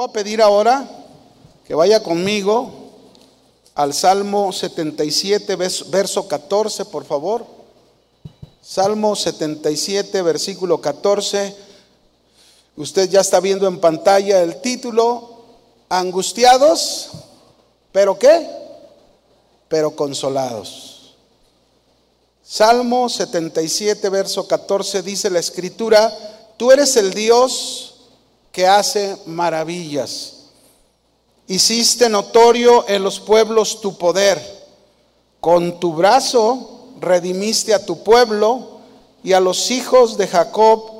voy a pedir ahora que vaya conmigo al Salmo 77, verso 14, por favor. Salmo 77, versículo 14. Usted ya está viendo en pantalla el título, angustiados, pero ¿qué? Pero consolados. Salmo 77, verso 14 dice la escritura, tú eres el Dios que hace maravillas. Hiciste notorio en los pueblos tu poder. Con tu brazo redimiste a tu pueblo y a los hijos de Jacob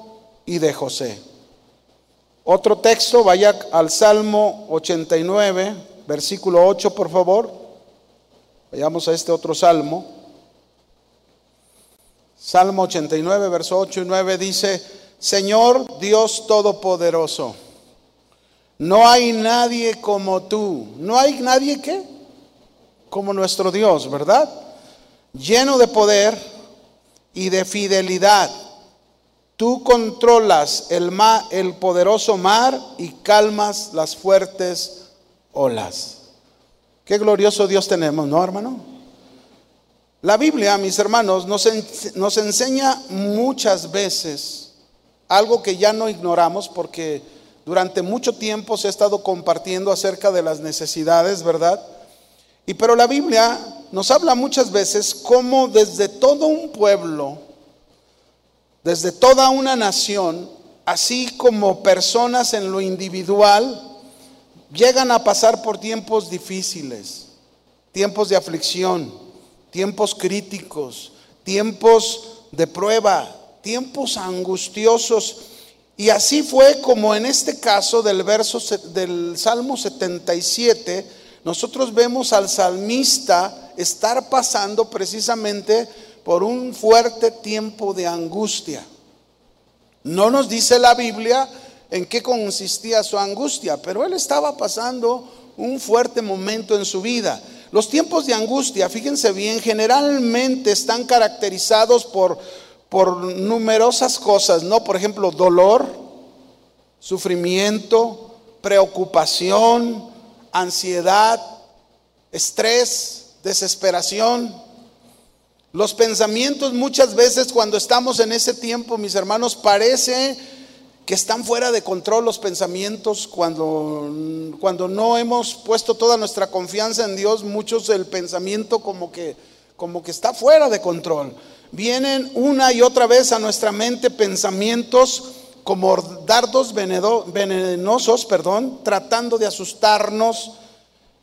y de José. Otro texto, vaya al Salmo 89, versículo 8, por favor. Vayamos a este otro salmo. Salmo 89, verso 8 y 9 dice, Señor Dios Todopoderoso, no hay nadie como tú. No hay nadie que como nuestro Dios, ¿verdad? Lleno de poder y de fidelidad. Tú controlas el, el poderoso mar y calmas las fuertes olas. Qué glorioso Dios tenemos, ¿no, hermano? La Biblia, mis hermanos, nos, nos enseña muchas veces algo que ya no ignoramos porque durante mucho tiempo se ha estado compartiendo acerca de las necesidades, ¿verdad? Y pero la Biblia nos habla muchas veces cómo desde todo un pueblo, desde toda una nación, así como personas en lo individual, llegan a pasar por tiempos difíciles, tiempos de aflicción, tiempos críticos, tiempos de prueba, tiempos angustiosos. Y así fue como en este caso del verso del Salmo 77, nosotros vemos al salmista estar pasando precisamente por un fuerte tiempo de angustia. No nos dice la Biblia en qué consistía su angustia, pero él estaba pasando un fuerte momento en su vida. Los tiempos de angustia, fíjense bien, generalmente están caracterizados por por numerosas cosas, ¿no? Por ejemplo, dolor, sufrimiento, preocupación, ansiedad, estrés, desesperación. Los pensamientos muchas veces cuando estamos en ese tiempo, mis hermanos, parece que están fuera de control los pensamientos cuando, cuando no hemos puesto toda nuestra confianza en Dios, muchos el pensamiento como que, como que está fuera de control vienen una y otra vez a nuestra mente pensamientos como dardos venenosos, perdón, tratando de asustarnos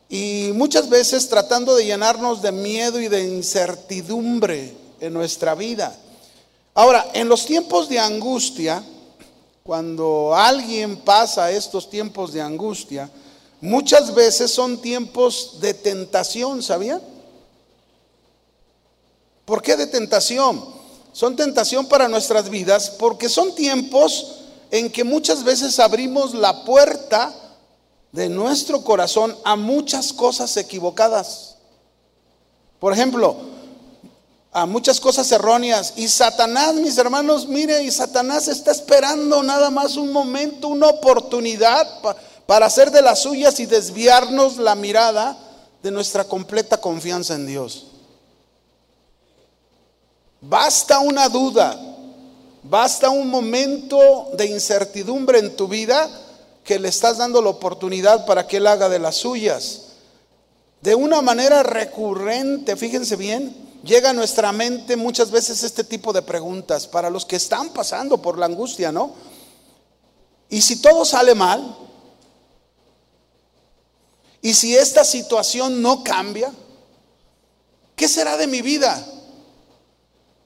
y muchas veces tratando de llenarnos de miedo y de incertidumbre en nuestra vida. Ahora, en los tiempos de angustia, cuando alguien pasa estos tiempos de angustia, muchas veces son tiempos de tentación, ¿sabían? ¿Por qué de tentación? Son tentación para nuestras vidas porque son tiempos en que muchas veces abrimos la puerta de nuestro corazón a muchas cosas equivocadas. Por ejemplo, a muchas cosas erróneas. Y Satanás, mis hermanos, mire, y Satanás está esperando nada más un momento, una oportunidad para hacer de las suyas y desviarnos la mirada de nuestra completa confianza en Dios. Basta una duda, basta un momento de incertidumbre en tu vida que le estás dando la oportunidad para que Él haga de las suyas. De una manera recurrente, fíjense bien, llega a nuestra mente muchas veces este tipo de preguntas para los que están pasando por la angustia, ¿no? ¿Y si todo sale mal? ¿Y si esta situación no cambia? ¿Qué será de mi vida?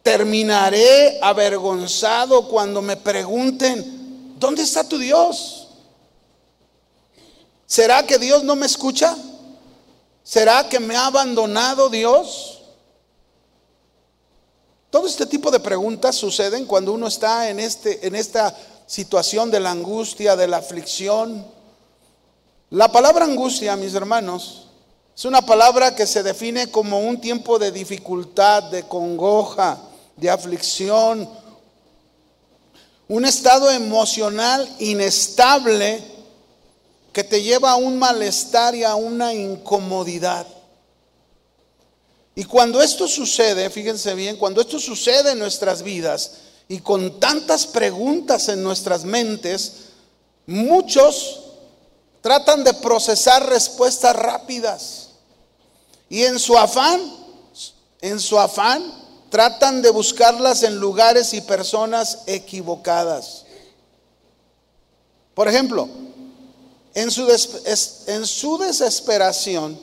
Terminaré avergonzado cuando me pregunten, ¿dónde está tu Dios? ¿Será que Dios no me escucha? ¿Será que me ha abandonado Dios? Todo este tipo de preguntas suceden cuando uno está en, este, en esta situación de la angustia, de la aflicción. La palabra angustia, mis hermanos, es una palabra que se define como un tiempo de dificultad, de congoja, de aflicción, un estado emocional inestable que te lleva a un malestar y a una incomodidad. Y cuando esto sucede, fíjense bien, cuando esto sucede en nuestras vidas y con tantas preguntas en nuestras mentes, muchos tratan de procesar respuestas rápidas. Y en su afán, en su afán, tratan de buscarlas en lugares y personas equivocadas. Por ejemplo, en su, su desesperación,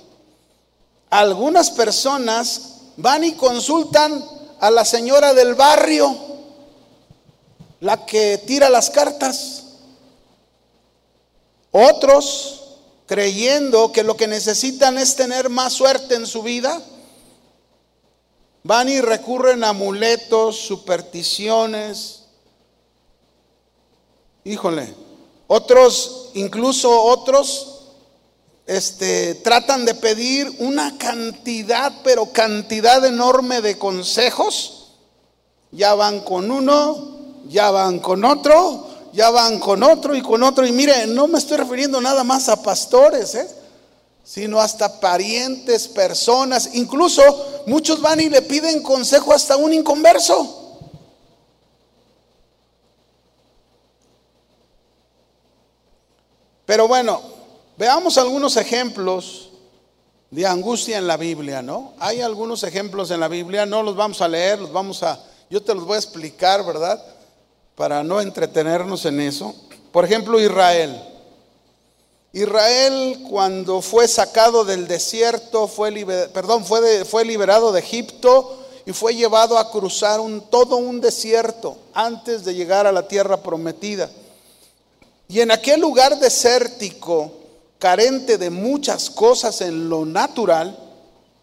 algunas personas van y consultan a la señora del barrio, la que tira las cartas. Otros, creyendo que lo que necesitan es tener más suerte en su vida, van y recurren a amuletos, supersticiones. Híjole, otros, incluso otros, este, tratan de pedir una cantidad, pero cantidad enorme de consejos. Ya van con uno, ya van con otro, ya van con otro y con otro. Y mire, no me estoy refiriendo nada más a pastores, ¿eh? Sino hasta parientes, personas. Incluso muchos van y le piden consejo hasta un inconverso. Pero bueno, veamos algunos ejemplos de angustia en la Biblia, ¿no? Hay algunos ejemplos en la Biblia, no los vamos a leer, los vamos a, yo te los voy a explicar, ¿verdad? Para no entretenernos en eso. Por ejemplo, Israel. Israel cuando fue sacado del desierto, fue, fue, fue liberado de Egipto y fue llevado a cruzar un, todo un desierto antes de llegar a la tierra prometida. Y en aquel lugar desértico, carente de muchas cosas en lo natural,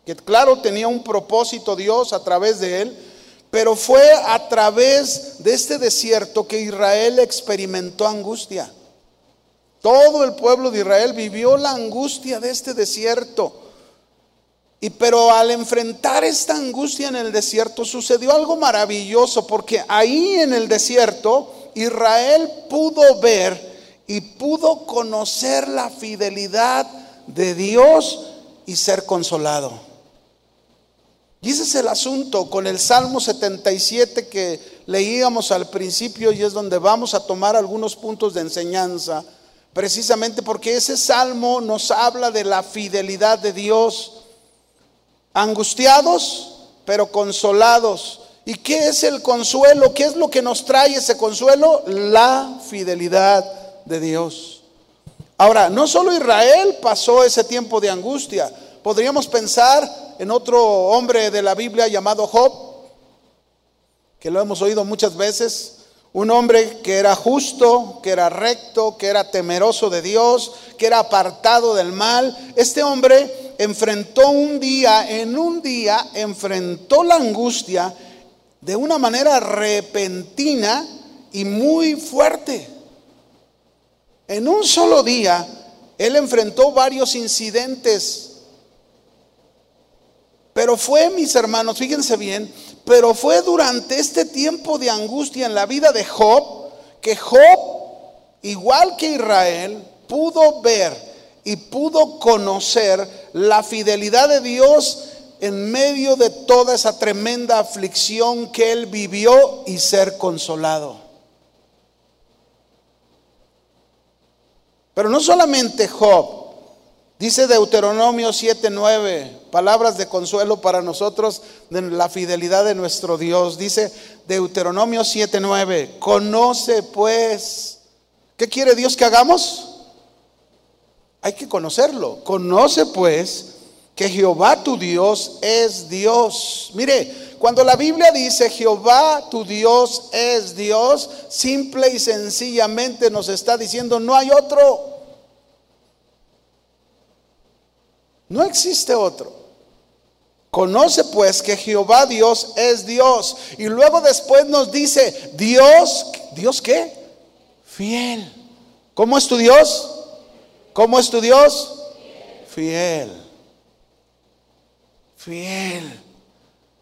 que claro tenía un propósito Dios a través de él, pero fue a través de este desierto que Israel experimentó angustia. Todo el pueblo de Israel vivió la angustia de este desierto. Y pero al enfrentar esta angustia en el desierto sucedió algo maravilloso, porque ahí en el desierto Israel pudo ver y pudo conocer la fidelidad de Dios y ser consolado. Y ese es el asunto con el Salmo 77 que leíamos al principio y es donde vamos a tomar algunos puntos de enseñanza, precisamente porque ese salmo nos habla de la fidelidad de Dios, angustiados pero consolados. ¿Y qué es el consuelo? ¿Qué es lo que nos trae ese consuelo? La fidelidad de Dios. Ahora, no solo Israel pasó ese tiempo de angustia, podríamos pensar en otro hombre de la Biblia llamado Job, que lo hemos oído muchas veces, un hombre que era justo, que era recto, que era temeroso de Dios, que era apartado del mal. Este hombre enfrentó un día, en un día, enfrentó la angustia de una manera repentina y muy fuerte. En un solo día, él enfrentó varios incidentes. Pero fue, mis hermanos, fíjense bien, pero fue durante este tiempo de angustia en la vida de Job que Job, igual que Israel, pudo ver y pudo conocer la fidelidad de Dios en medio de toda esa tremenda aflicción que él vivió y ser consolado. Pero no solamente Job, dice Deuteronomio 7:9, palabras de consuelo para nosotros de la fidelidad de nuestro Dios. Dice Deuteronomio 7:9, conoce pues, ¿qué quiere Dios que hagamos? Hay que conocerlo. Conoce pues que Jehová tu Dios es Dios. Mire, cuando la Biblia dice Jehová tu Dios es Dios, simple y sencillamente nos está diciendo no hay otro. No existe otro. Conoce pues que Jehová Dios es Dios. Y luego después nos dice, Dios, ¿Dios qué? Fiel. ¿Cómo es tu Dios? ¿Cómo es tu Dios? Fiel. Fiel.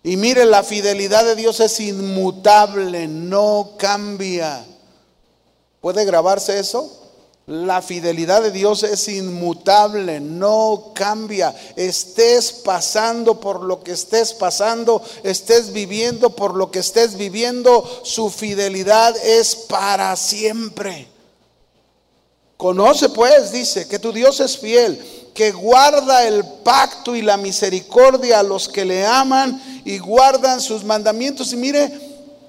Y mire, la fidelidad de Dios es inmutable, no cambia. ¿Puede grabarse eso? La fidelidad de Dios es inmutable, no cambia. Estés pasando por lo que estés pasando, estés viviendo por lo que estés viviendo, su fidelidad es para siempre. Conoce pues, dice, que tu Dios es fiel, que guarda el pacto y la misericordia a los que le aman y guardan sus mandamientos. Y mire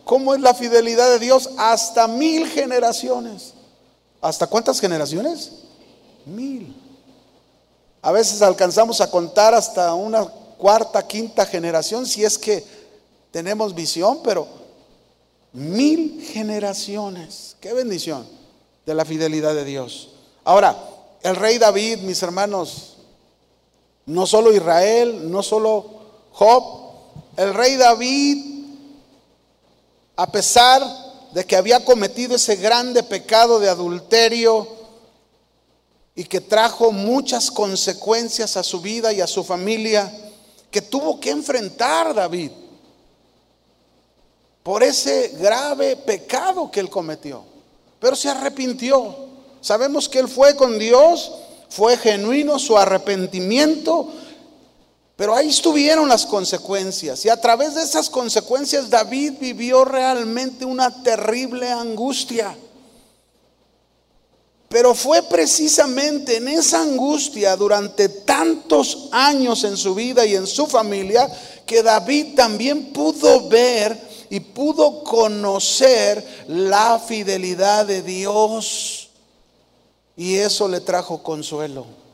cómo es la fidelidad de Dios hasta mil generaciones. ¿Hasta cuántas generaciones? Mil. A veces alcanzamos a contar hasta una cuarta, quinta generación, si es que tenemos visión, pero mil generaciones. Qué bendición de la fidelidad de Dios. Ahora, el rey David, mis hermanos, no solo Israel, no solo Job, el rey David, a pesar de que había cometido ese grande pecado de adulterio y que trajo muchas consecuencias a su vida y a su familia, que tuvo que enfrentar David por ese grave pecado que él cometió. Pero se arrepintió. Sabemos que él fue con Dios, fue genuino su arrepentimiento, pero ahí estuvieron las consecuencias. Y a través de esas consecuencias David vivió realmente una terrible angustia. Pero fue precisamente en esa angustia durante tantos años en su vida y en su familia que David también pudo ver y pudo conocer la fidelidad de Dios. Y eso le trajo consuelo.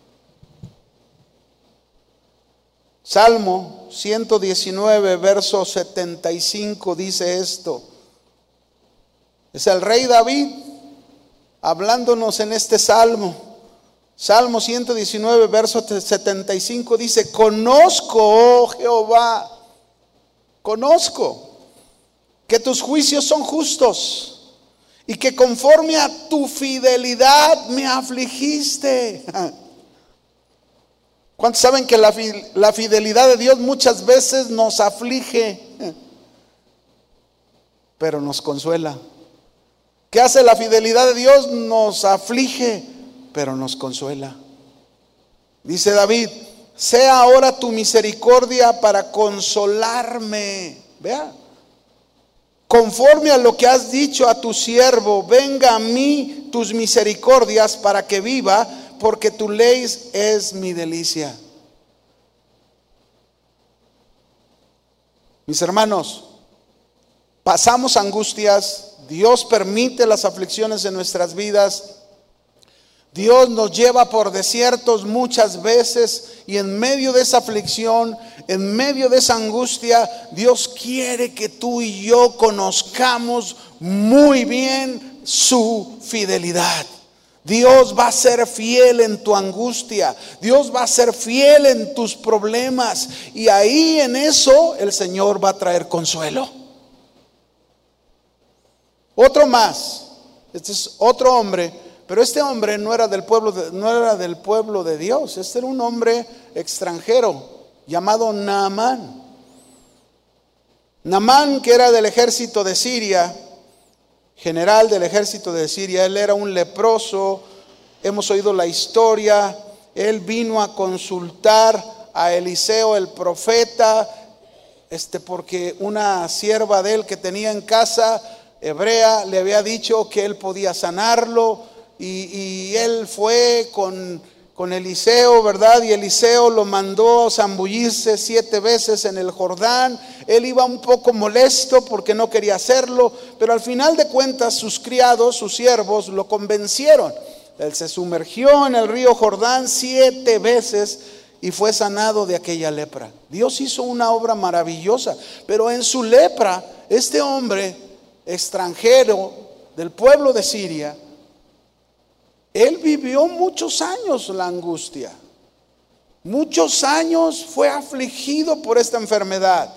Salmo 119, verso 75 dice esto. Es el rey David hablándonos en este salmo. Salmo 119, verso 75 dice, conozco, oh Jehová, conozco que tus juicios son justos y que conforme a tu fidelidad me afligiste. ¿Cuántos saben que la, fidelidad de Dios muchas veces nos aflige, pero nos consuela? ¿Qué hace la fidelidad de Dios? Nos aflige, pero nos consuela. Dice David, sea ahora tu misericordia para consolarme. Vea, conforme a lo que has dicho a tu siervo, venga a mí tus misericordias para que viva porque tu ley es mi delicia. Mis hermanos, pasamos angustias, Dios permite las aflicciones en nuestras vidas, Dios nos lleva por desiertos muchas veces y en medio de esa aflicción, en medio de esa angustia, Dios quiere que tú y yo conozcamos muy bien su fidelidad. Dios va a ser fiel en tu angustia. Dios va a ser fiel en tus problemas. Y ahí en eso el Señor va a traer consuelo. Otro más. Este es otro hombre. Pero este hombre no era del pueblo de, no era del pueblo de Dios. Este era un hombre extranjero llamado Naamán. Naamán, que era del ejército de Siria, general del ejército de Siria. Él era un leproso. Hemos oído la historia. Él vino a consultar a Eliseo el profeta, este, porque una sierva de él que tenía en casa, hebrea, le había dicho que él podía sanarlo. Y, y él fue con con Eliseo, ¿verdad? Y Eliseo lo mandó zambullirse siete veces en el Jordán. Él iba un poco molesto porque no quería hacerlo, pero al final de cuentas sus criados, sus siervos, lo convencieron. Él se sumergió en el río Jordán siete veces y fue sanado de aquella lepra. Dios hizo una obra maravillosa, pero en su lepra, este hombre extranjero del pueblo de Siria, él vivió muchos años la angustia. Muchos años fue afligido por esta enfermedad.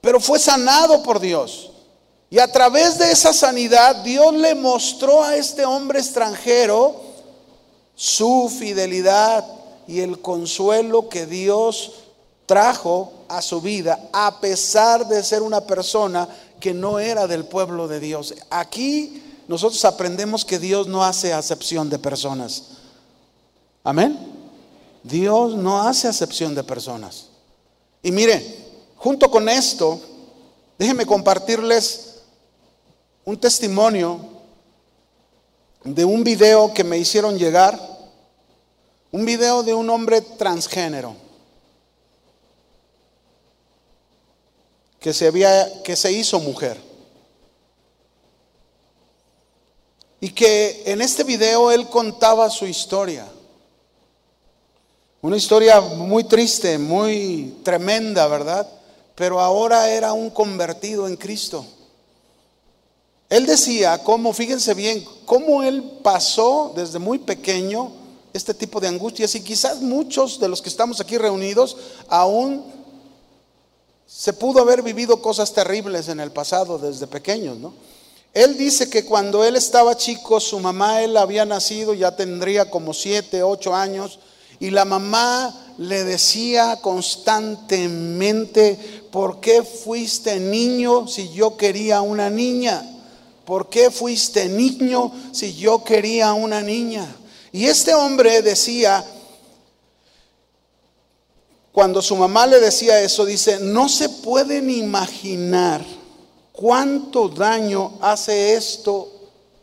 Pero fue sanado por Dios. Y a través de esa sanidad Dios le mostró a este hombre extranjero su fidelidad y el consuelo que Dios trajo a su vida, a pesar de ser una persona que no era del pueblo de Dios. Aquí nosotros aprendemos que Dios no hace acepción de personas. Amén. Dios no hace acepción de personas. Y mire, junto con esto, déjenme compartirles un testimonio de un video que me hicieron llegar, un video de un hombre transgénero que se, había, que se hizo mujer. Y que en este video él contaba su historia. Una historia muy triste, muy tremenda, ¿verdad? Pero ahora era un convertido en Cristo. Él decía cómo, fíjense bien, cómo él pasó desde muy pequeño este tipo de angustias y quizás muchos de los que estamos aquí reunidos aún se pudo haber vivido cosas terribles en el pasado desde pequeños, ¿no? Él dice que cuando él estaba chico, su mamá, él había nacido, ya tendría como siete, ocho años, y la mamá le decía constantemente, ¿por qué fuiste niño si yo quería una niña? ¿Por qué fuiste niño si yo quería una niña? Y este hombre decía, cuando su mamá le decía eso, dice, no se pueden imaginar cuánto daño hace esto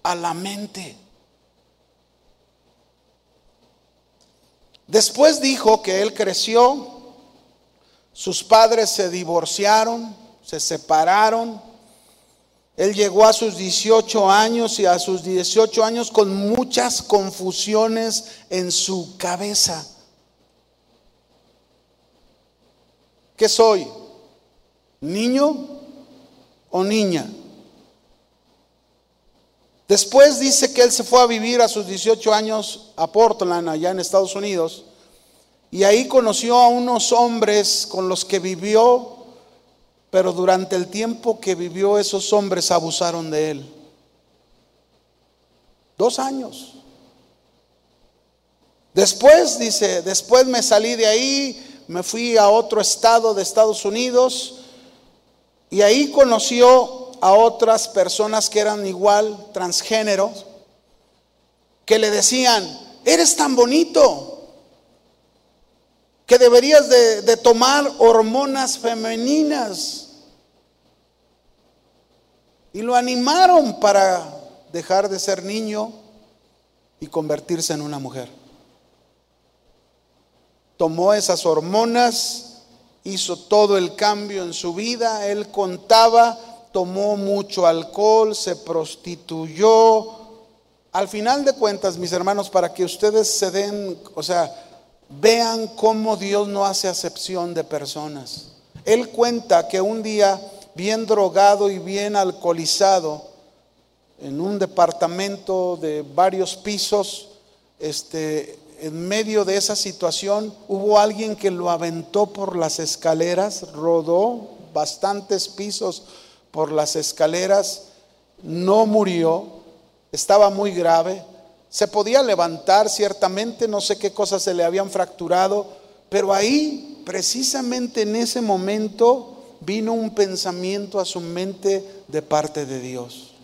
a la mente. Después dijo que él creció, sus padres se divorciaron, se separaron. Él llegó a sus 18 años y a sus 18 años con muchas confusiones en su cabeza. ¿Qué soy? ¿Niño o niña? Después dice que él se fue a vivir a sus 18 años a Portland, allá en Estados Unidos, y ahí conoció a unos hombres con los que vivió, pero durante el tiempo que vivió esos hombres abusaron de él. Dos años. Después, dice, después me salí de ahí, me fui a otro estado de Estados Unidos y ahí conoció a otras personas que eran igual transgéneros, que le decían, eres tan bonito, que deberías de, de tomar hormonas femeninas. Y lo animaron para dejar de ser niño y convertirse en una mujer. Tomó esas hormonas, hizo todo el cambio en su vida, él contaba tomó mucho alcohol, se prostituyó. Al final de cuentas, mis hermanos, para que ustedes se den, o sea, vean cómo Dios no hace acepción de personas. Él cuenta que un día, bien drogado y bien alcoholizado, en un departamento de varios pisos, este, en medio de esa situación, hubo alguien que lo aventó por las escaleras, rodó bastantes pisos por las escaleras, no murió, estaba muy grave, se podía levantar ciertamente, no sé qué cosas se le habían fracturado, pero ahí, precisamente en ese momento, vino un pensamiento a su mente de parte de Dios.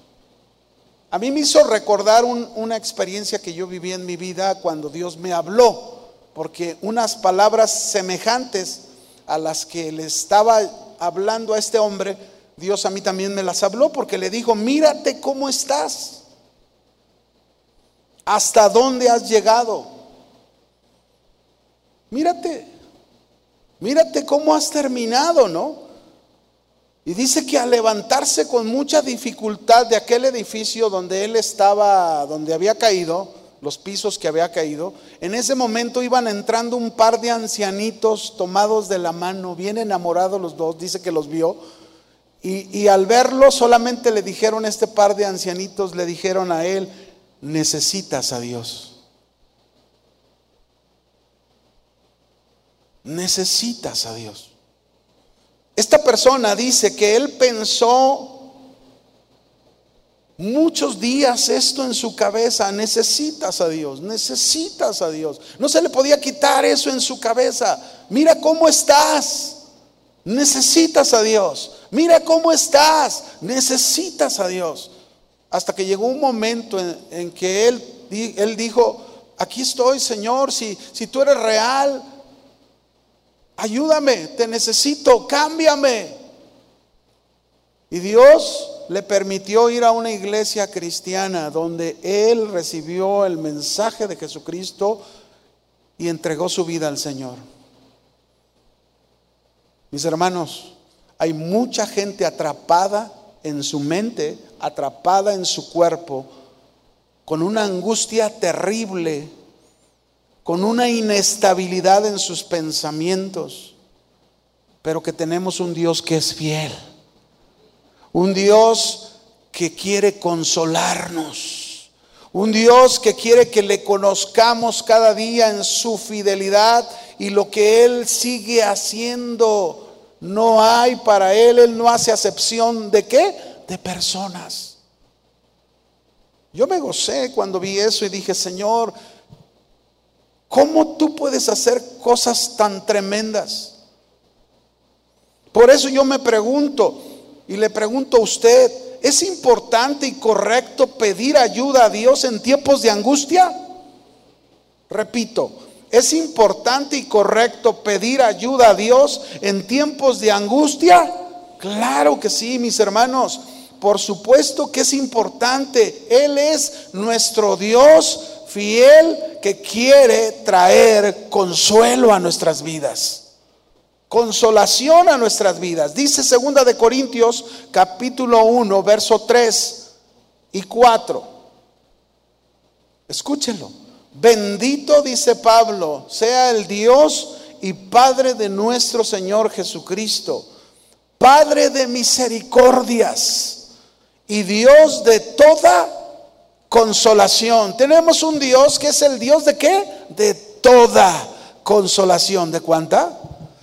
A mí me hizo recordar una experiencia que yo viví en mi vida cuando Dios me habló, porque unas palabras semejantes a las que le estaba hablando a este hombre, Dios a mí también me las habló porque le dijo, mírate cómo estás, hasta dónde has llegado. Mírate, mírate cómo has terminado, ¿no? Y dice que al levantarse con mucha dificultad de aquel edificio donde él estaba, donde había caído, los pisos que había caído, en ese momento iban entrando un par de ancianitos tomados de la mano, bien enamorados los dos, dice que los vio, y, al verlo solamente le dijeron este par de ancianitos, le dijeron a él, necesitas a Dios. Necesitas a Dios. Esta persona dice que él pensó muchos días esto en su cabeza, necesitas a Dios, necesitas a Dios. No se le podía quitar eso en su cabeza. Mira cómo estás. Necesitas a Dios. Mira cómo estás. Necesitas a Dios. Hasta que llegó un momento en, que él, él dijo, aquí estoy, Señor, si, si tú eres real, ayúdame, te necesito, cámbiame. Y Dios le permitió ir a una iglesia cristiana donde él recibió el mensaje de Jesucristo y entregó su vida al Señor. Mis hermanos, hay mucha gente atrapada en su mente, atrapada en su cuerpo, con una angustia terrible, con una inestabilidad en sus pensamientos, pero que tenemos un Dios que es fiel, un Dios que quiere consolarnos, un Dios que quiere que le conozcamos cada día en su fidelidad y lo que Él sigue haciendo. No hay para Él, Él no hace acepción de qué? De personas. Yo me gocé cuando vi eso y dije, Señor, ¿cómo tú puedes hacer cosas tan tremendas? Por eso yo me pregunto y le pregunto a usted, ¿es importante y correcto pedir ayuda a Dios en tiempos de angustia? Repito, ¿es importante y correcto pedir ayuda a Dios en tiempos de angustia? Claro que sí, mis hermanos. Por supuesto que es importante. Él es nuestro Dios fiel que quiere traer consuelo a nuestras vidas. Consolación a nuestras vidas. Dice segunda de Corintios capítulo 1, verso 3 y 4. Escúchenlo. Bendito, dice Pablo, sea el Dios y Padre de nuestro Señor Jesucristo, Padre de misericordias y Dios de toda consolación. Tenemos un Dios que es el Dios de qué? De toda consolación. ¿De cuánta?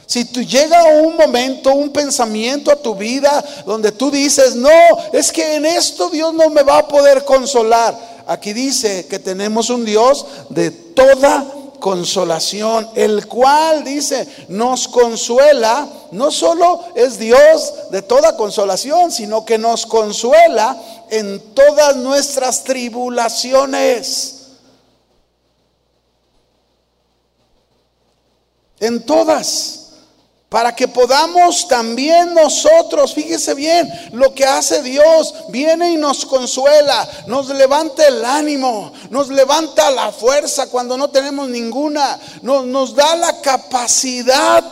Si tú llega un momento, un pensamiento a tu vida donde tú dices, no, es que en esto Dios no me va a poder consolar. Aquí dice que tenemos un Dios de toda consolación, el cual dice, nos consuela, no solo es Dios de toda consolación, sino que nos consuela en todas nuestras tribulaciones. En todas para que podamos también nosotros, fíjese bien, lo que hace Dios, viene y nos consuela, nos levanta el ánimo, nos levanta la fuerza cuando no tenemos ninguna, nos, nos da la capacidad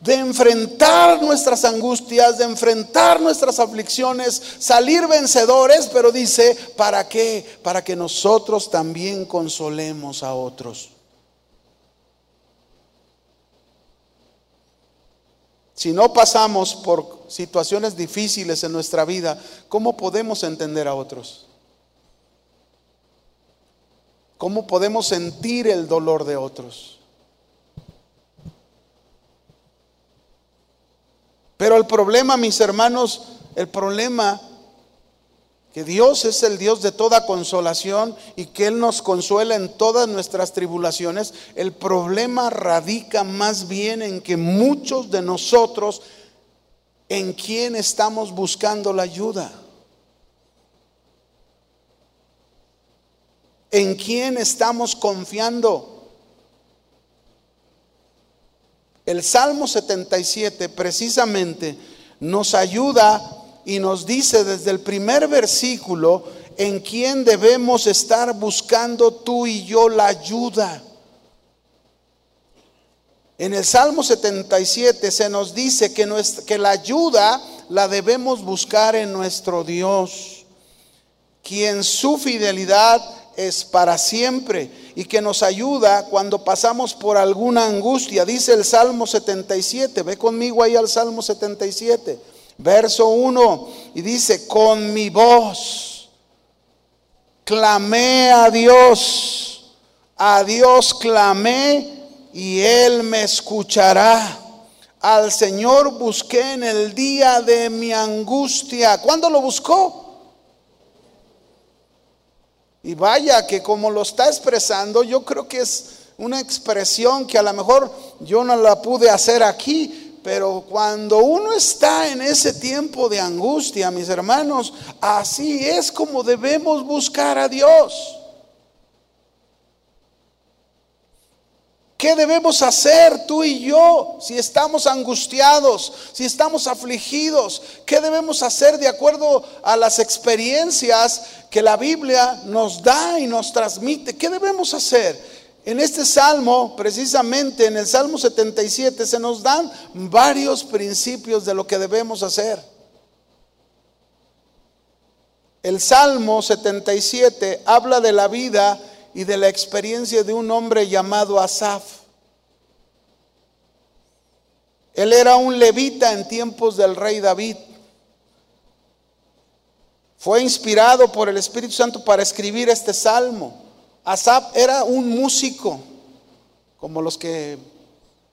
de enfrentar nuestras angustias, de enfrentar nuestras aflicciones, salir vencedores, pero dice, ¿para qué? Para que nosotros también consolemos a otros. Si no pasamos por situaciones difíciles en nuestra vida, ¿cómo podemos entender a otros? ¿Cómo podemos sentir el dolor de otros? Pero el problema, mis hermanos, el problema que Dios es el Dios de toda consolación y que Él nos consuela en todas nuestras tribulaciones, el problema radica más bien en que muchos de nosotros, ¿en quién estamos buscando la ayuda? ¿En quién estamos confiando? El Salmo 77 precisamente nos ayuda y nos dice desde el primer versículo en quién debemos estar buscando tú y yo la ayuda. En el Salmo 77 se nos dice que, que la ayuda la debemos buscar en nuestro Dios, quien su fidelidad es para siempre y que nos ayuda cuando pasamos por alguna angustia. Dice el Salmo 77, ve conmigo ahí al Salmo 77 verso 1, y dice, con mi voz clamé a Dios, a Dios clamé y Él me escuchará. Al Señor busqué en el día de mi angustia. ¿Cuándo lo buscó? Y vaya que como lo está expresando, yo creo que es una expresión que a lo mejor yo no la pude hacer aquí, pero cuando uno está en ese tiempo de angustia, mis hermanos, así es como debemos buscar a Dios. ¿Qué debemos hacer tú y yo si estamos angustiados, si estamos afligidos? ¿Qué debemos hacer de acuerdo a las experiencias que la Biblia nos da y nos transmite? ¿Qué debemos hacer? En este salmo, precisamente en el Salmo 77, se nos dan varios principios de lo que debemos hacer. El Salmo 77 habla de la vida y de la experiencia de un hombre llamado Asaf. Él era un levita en tiempos del rey David. Fue inspirado por el Espíritu Santo para escribir este salmo. Asaf era un músico, como los que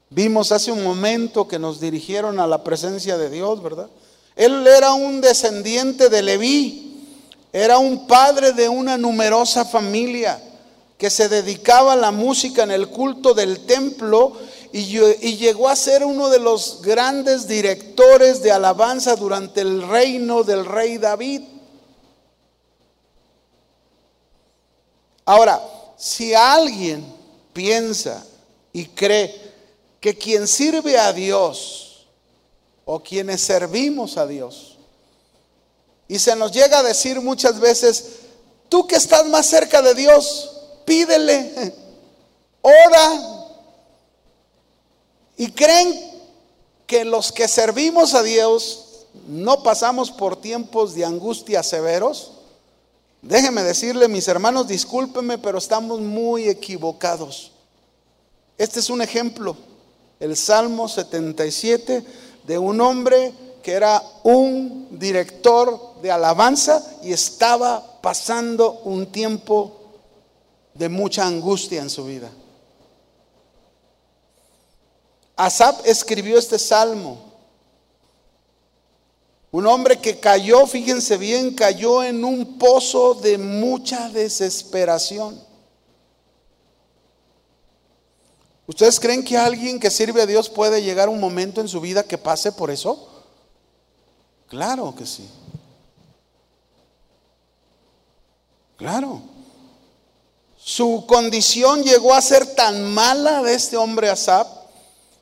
vimos hace un momento que nos dirigieron a la presencia de Dios, ¿verdad? Él era un descendiente de Leví, era un padre de una numerosa familia que se dedicaba a la música en el culto del templo y, llegó a ser uno de los grandes directores de alabanza durante el reino del rey David. Ahora, si alguien piensa y cree que quien sirve a Dios o quienes servimos a Dios, y se nos llega a decir muchas veces, tú que estás más cerca de Dios, pídele, ora. Y creen que los que servimos a Dios no pasamos por tiempos de angustia severos. Déjenme decirle, mis hermanos, discúlpenme, pero estamos muy equivocados. Este es un ejemplo, el Salmo 77, de un hombre que era un director de alabanza y estaba pasando un tiempo de mucha angustia en su vida. Asap escribió este salmo. Un hombre que cayó, fíjense bien, cayó en un pozo de mucha desesperación. ¿Ustedes creen que alguien que sirve a Dios puede llegar un momento en su vida que pase por eso? Claro que sí. Claro. Su condición llegó a ser tan mala de este hombre Asap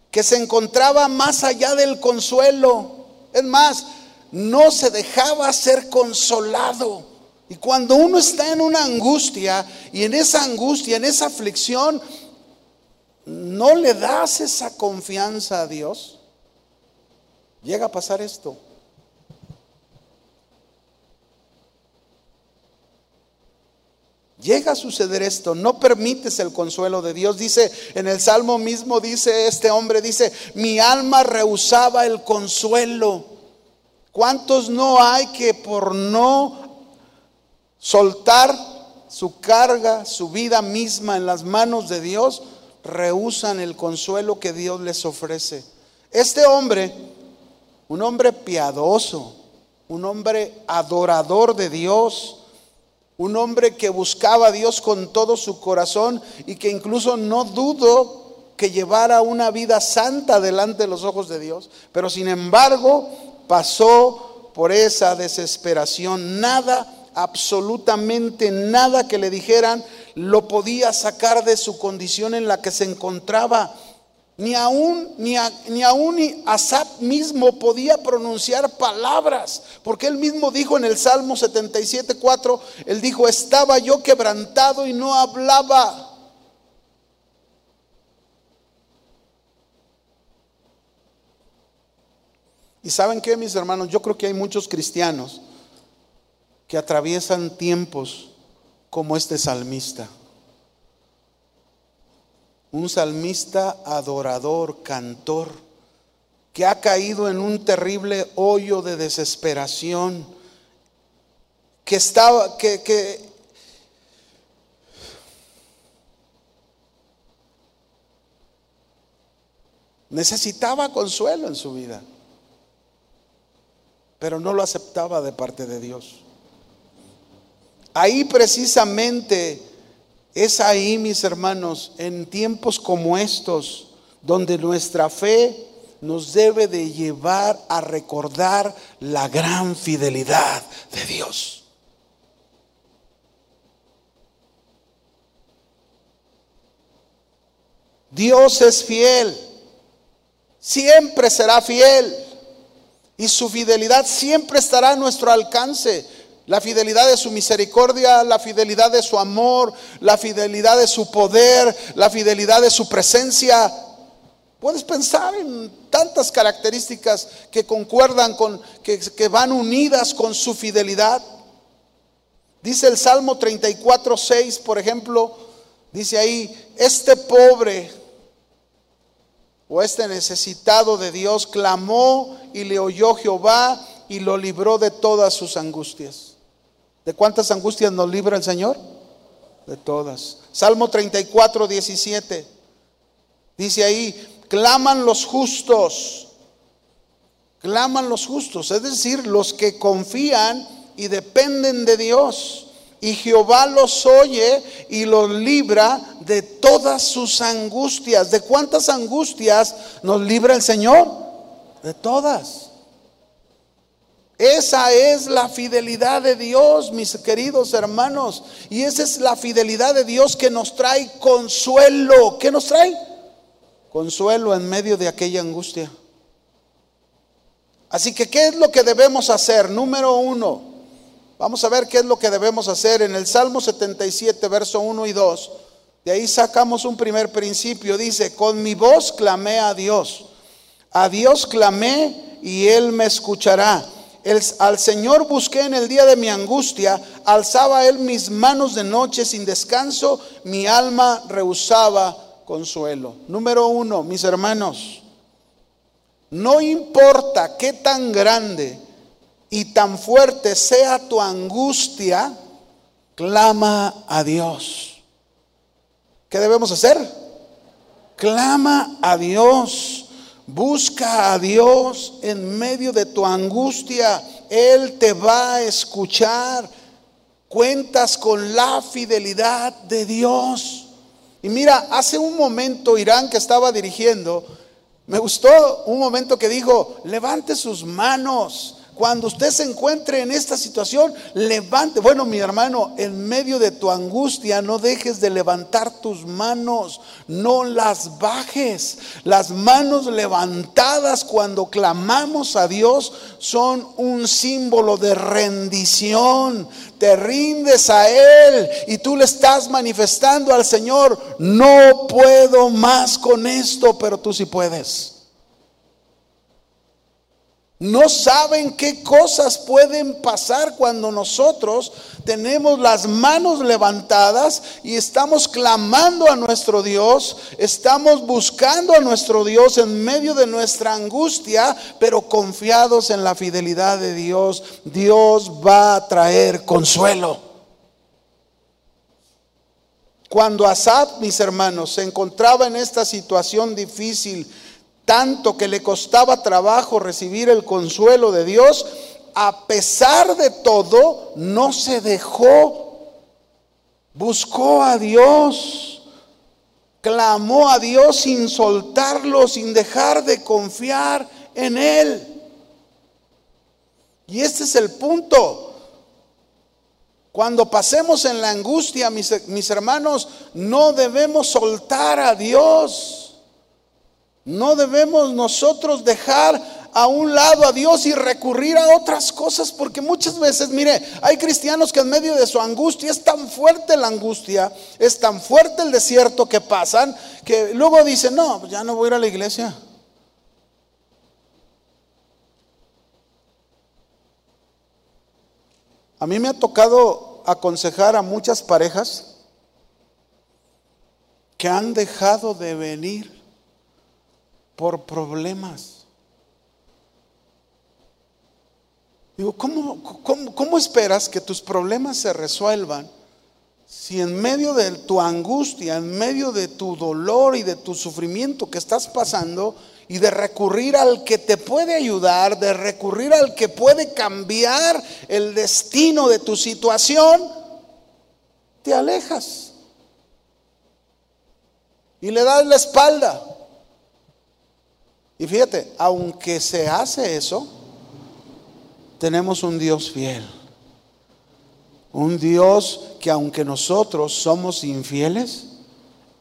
que se encontraba más allá del consuelo. Es más, no se dejaba ser consolado. Y cuando uno está en una angustia y en esa angustia, en esa aflicción, no le das esa confianza a Dios, llega a pasar esto. Llega a suceder esto, no permites el consuelo de Dios. Dice en el Salmo mismo, dice este hombre, dice, mi alma rehusaba el consuelo. ¿Cuántos no hay que por no soltar su carga, su vida misma en las manos de Dios, rehusan el consuelo que Dios les ofrece? Este hombre, un hombre piadoso, un hombre adorador de Dios, un hombre que buscaba a Dios con todo su corazón y que incluso no dudo que llevara una vida santa delante de los ojos de Dios. Pero sin embargo pasó por esa desesperación. Nada, absolutamente nada que le dijeran lo podía sacar de su condición en la que se encontraba. Ni aún, ni, ni aún Asap mismo podía pronunciar palabras, porque él mismo dijo en el Salmo 77.4, él dijo, estaba yo quebrantado y no hablaba. Y saben qué, mis hermanos, yo creo que hay muchos cristianos que atraviesan tiempos como este salmista. Un salmista adorador, cantor, que ha caído en un terrible hoyo de desesperación, que estaba, que, que necesitaba consuelo en su vida, pero no lo aceptaba de parte de Dios. Ahí precisamente es ahí, mis hermanos, en tiempos como estos, donde nuestra fe nos debe de llevar a recordar la gran fidelidad de Dios. Dios es fiel, siempre será fiel y su fidelidad siempre estará a nuestro alcance. La fidelidad de su misericordia, la fidelidad de su amor, la fidelidad de su poder, la fidelidad de su presencia. Puedes pensar en tantas características que concuerdan con, que, que van unidas con su fidelidad. Dice el Salmo 34, 6, por ejemplo, dice ahí, este pobre o este necesitado de Dios clamó y le oyó Jehová y lo libró de todas sus angustias. ¿De cuántas angustias nos libra el Señor? De todas. Salmo 34, 17. Dice ahí, claman los justos, claman los justos, es decir, los que confían y dependen de Dios. Y Jehová los oye y los libra de todas sus angustias. ¿De cuántas angustias nos libra el Señor? De todas. Esa es la fidelidad de Dios, mis queridos hermanos. Y esa es la fidelidad de Dios que nos trae consuelo. ¿Qué nos trae? Consuelo en medio de aquella angustia. Así que, ¿qué es lo que debemos hacer? Número uno, vamos a ver qué es lo que debemos hacer en el Salmo 77, verso 1 y 2. De ahí sacamos un primer principio. Dice, con mi voz clamé a Dios. A Dios clamé y Él me escuchará al Señor busqué en el día de mi angustia, alzaba Él mis manos de noche sin descanso, mi alma rehusaba consuelo. Número uno, mis hermanos, no importa qué tan grande y tan fuerte sea tu angustia, clama a Dios. ¿Qué debemos hacer? Clama a Dios. Busca a Dios en medio de tu angustia. Él te va a escuchar. Cuentas con la fidelidad de Dios. Y mira, hace un momento Irán que estaba dirigiendo, me gustó un momento que dijo, levante sus manos. Cuando usted se encuentre en esta situación, levante. Bueno, mi hermano, en medio de tu angustia, no dejes de levantar tus manos, no las bajes. Las manos levantadas cuando clamamos a Dios son un símbolo de rendición. Te rindes a Él y tú le estás manifestando al Señor, no puedo más con esto, pero tú sí puedes. No saben qué cosas pueden pasar cuando nosotros tenemos las manos levantadas y estamos clamando a nuestro Dios, estamos buscando a nuestro Dios en medio de nuestra angustia, pero confiados en la fidelidad de Dios. Dios va a traer consuelo. Cuando Asad, mis hermanos, se encontraba en esta situación difícil, tanto que le costaba trabajo recibir el consuelo de Dios, a pesar de todo, no se dejó, buscó a Dios, clamó a Dios sin soltarlo, sin dejar de confiar en Él. Y este es el punto. Cuando pasemos en la angustia, mis, hermanos, no debemos soltar a Dios. No debemos nosotros dejar a un lado a Dios y recurrir a otras cosas, porque muchas veces, mire, hay cristianos que en medio de su angustia es tan fuerte la angustia, es tan fuerte el desierto que pasan, que luego dicen, no, pues ya no voy a ir a la iglesia. A mí me ha tocado aconsejar a muchas parejas que han dejado de venir por problemas. Digo, ¿cómo, cómo, esperas que tus problemas se resuelvan si en medio de tu angustia, en medio de tu dolor y de tu sufrimiento que estás pasando, y de recurrir al que te puede ayudar, de recurrir al que puede cambiar el destino de tu situación, te alejas y le das la espalda. Y fíjate, aunque se hace eso, tenemos un Dios fiel. Un Dios que aunque nosotros somos infieles,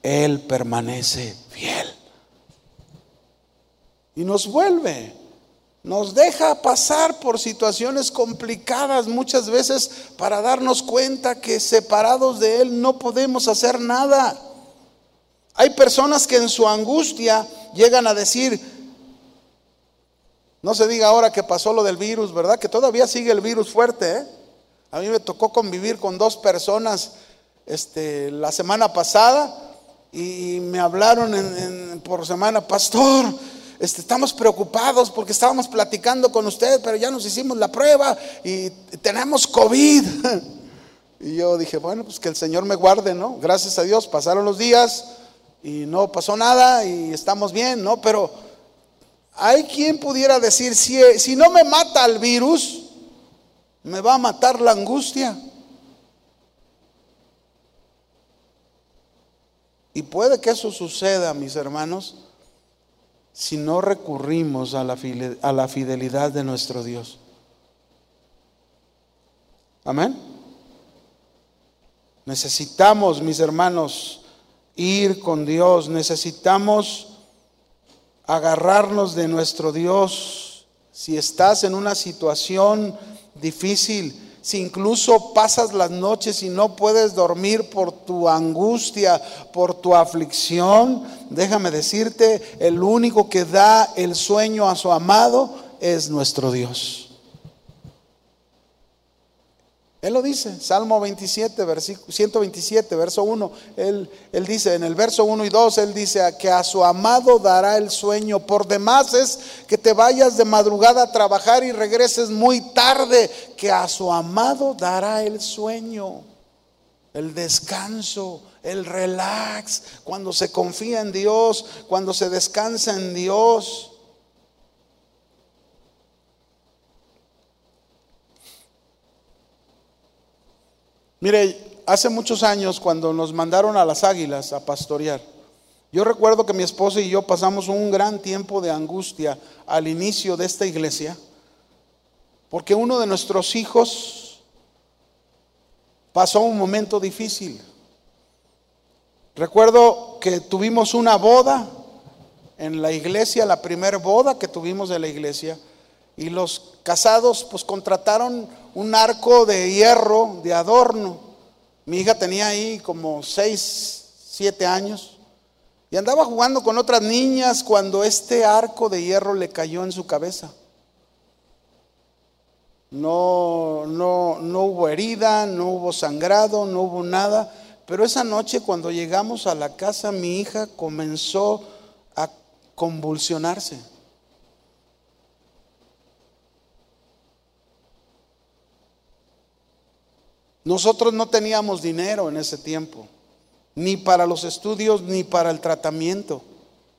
Él permanece fiel. Y nos vuelve, nos deja pasar por situaciones complicadas muchas veces para darnos cuenta que separados de Él no podemos hacer nada. Hay personas que en su angustia llegan a decir, no se diga ahora que pasó lo del virus, ¿verdad? Que todavía sigue el virus fuerte. ¿eh? A mí me tocó convivir con dos personas este, la semana pasada y me hablaron por semana, pastor, este, estamos preocupados porque estábamos platicando con usted, pero ya nos hicimos la prueba y tenemos COVID. Y yo dije, bueno, pues que el Señor me guarde, ¿no? Gracias a Dios, pasaron los días y no pasó nada y estamos bien, ¿no? Pero hay quien pudiera decir, si, si no me mata el virus, me va a matar la angustia. Y puede que eso suceda, mis hermanos, si no recurrimos a la, a la fidelidad de nuestro Dios. Amén. Necesitamos, mis hermanos, ir con Dios. Necesitamos agarrarnos de nuestro Dios. Si estás en una situación difícil, si incluso pasas las noches y no puedes dormir por tu angustia, por tu aflicción, déjame decirte, el único que da el sueño a su amado es nuestro Dios. Él lo dice, Salmo 27, versículo 127, verso 1. Él, él dice, en el verso 1 y 2, él dice que a su amado dará el sueño. Por demás es que te vayas de madrugada a trabajar y regreses muy tarde, que a su amado dará el sueño, el descanso, el relax, cuando se confía en Dios, cuando se descansa en Dios. Mire, hace muchos años cuando nos mandaron a las águilas a pastorear, yo recuerdo que mi esposa y yo pasamos un gran tiempo de angustia al inicio de esta iglesia, porque uno de nuestros hijos pasó un momento difícil. Recuerdo que tuvimos una boda en la iglesia, la primera boda que tuvimos de la iglesia, y los casados pues contrataron un arco de hierro de adorno. Mi hija tenía ahí como 6, 7 años y andaba jugando con otras niñas cuando este arco de hierro le cayó en su cabeza. No, no, no hubo herida, no hubo sangrado, no hubo nada. Pero esa noche cuando llegamos a la casa, mi hija comenzó a convulsionarse. Nosotros no teníamos dinero en ese tiempo, ni para los estudios ni para el tratamiento.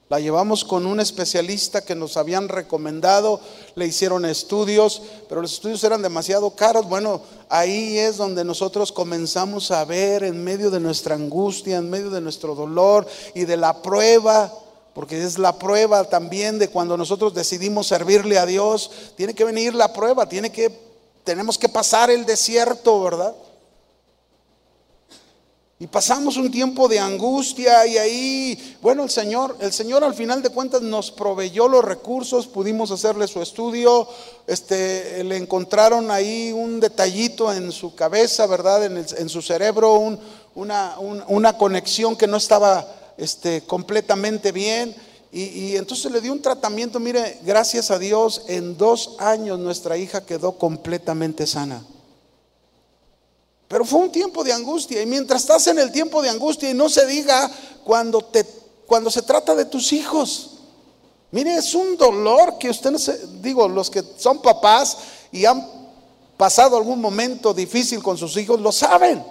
La llevamos con un especialista que nos habían recomendado, le hicieron estudios, pero los estudios eran demasiado caros. Bueno, ahí es donde nosotros comenzamos a ver en medio de nuestra angustia, en medio de nuestro dolor y de la prueba, porque es la prueba también de cuando nosotros decidimos servirle a Dios, tiene que venir la prueba, tiene que tenemos que pasar el desierto, ¿verdad? Y pasamos un tiempo de angustia y ahí, bueno, el Señor, el Señor al final de cuentas nos proveyó los recursos, pudimos hacerle su estudio, este, le encontraron ahí un detallito en su cabeza, ¿verdad? En, su cerebro, una, una, conexión que no estaba este, completamente bien. Y, y entonces le dio un tratamiento, mire, gracias a Dios, en dos años nuestra hija quedó completamente sana. Pero fue un tiempo de angustia. Y mientras estás en el tiempo de angustia, y no se diga cuando, te, cuando se trata de tus hijos. Mire, es un dolor que ustedes, digo, los que son papás y han pasado algún momento difícil con sus hijos, lo saben.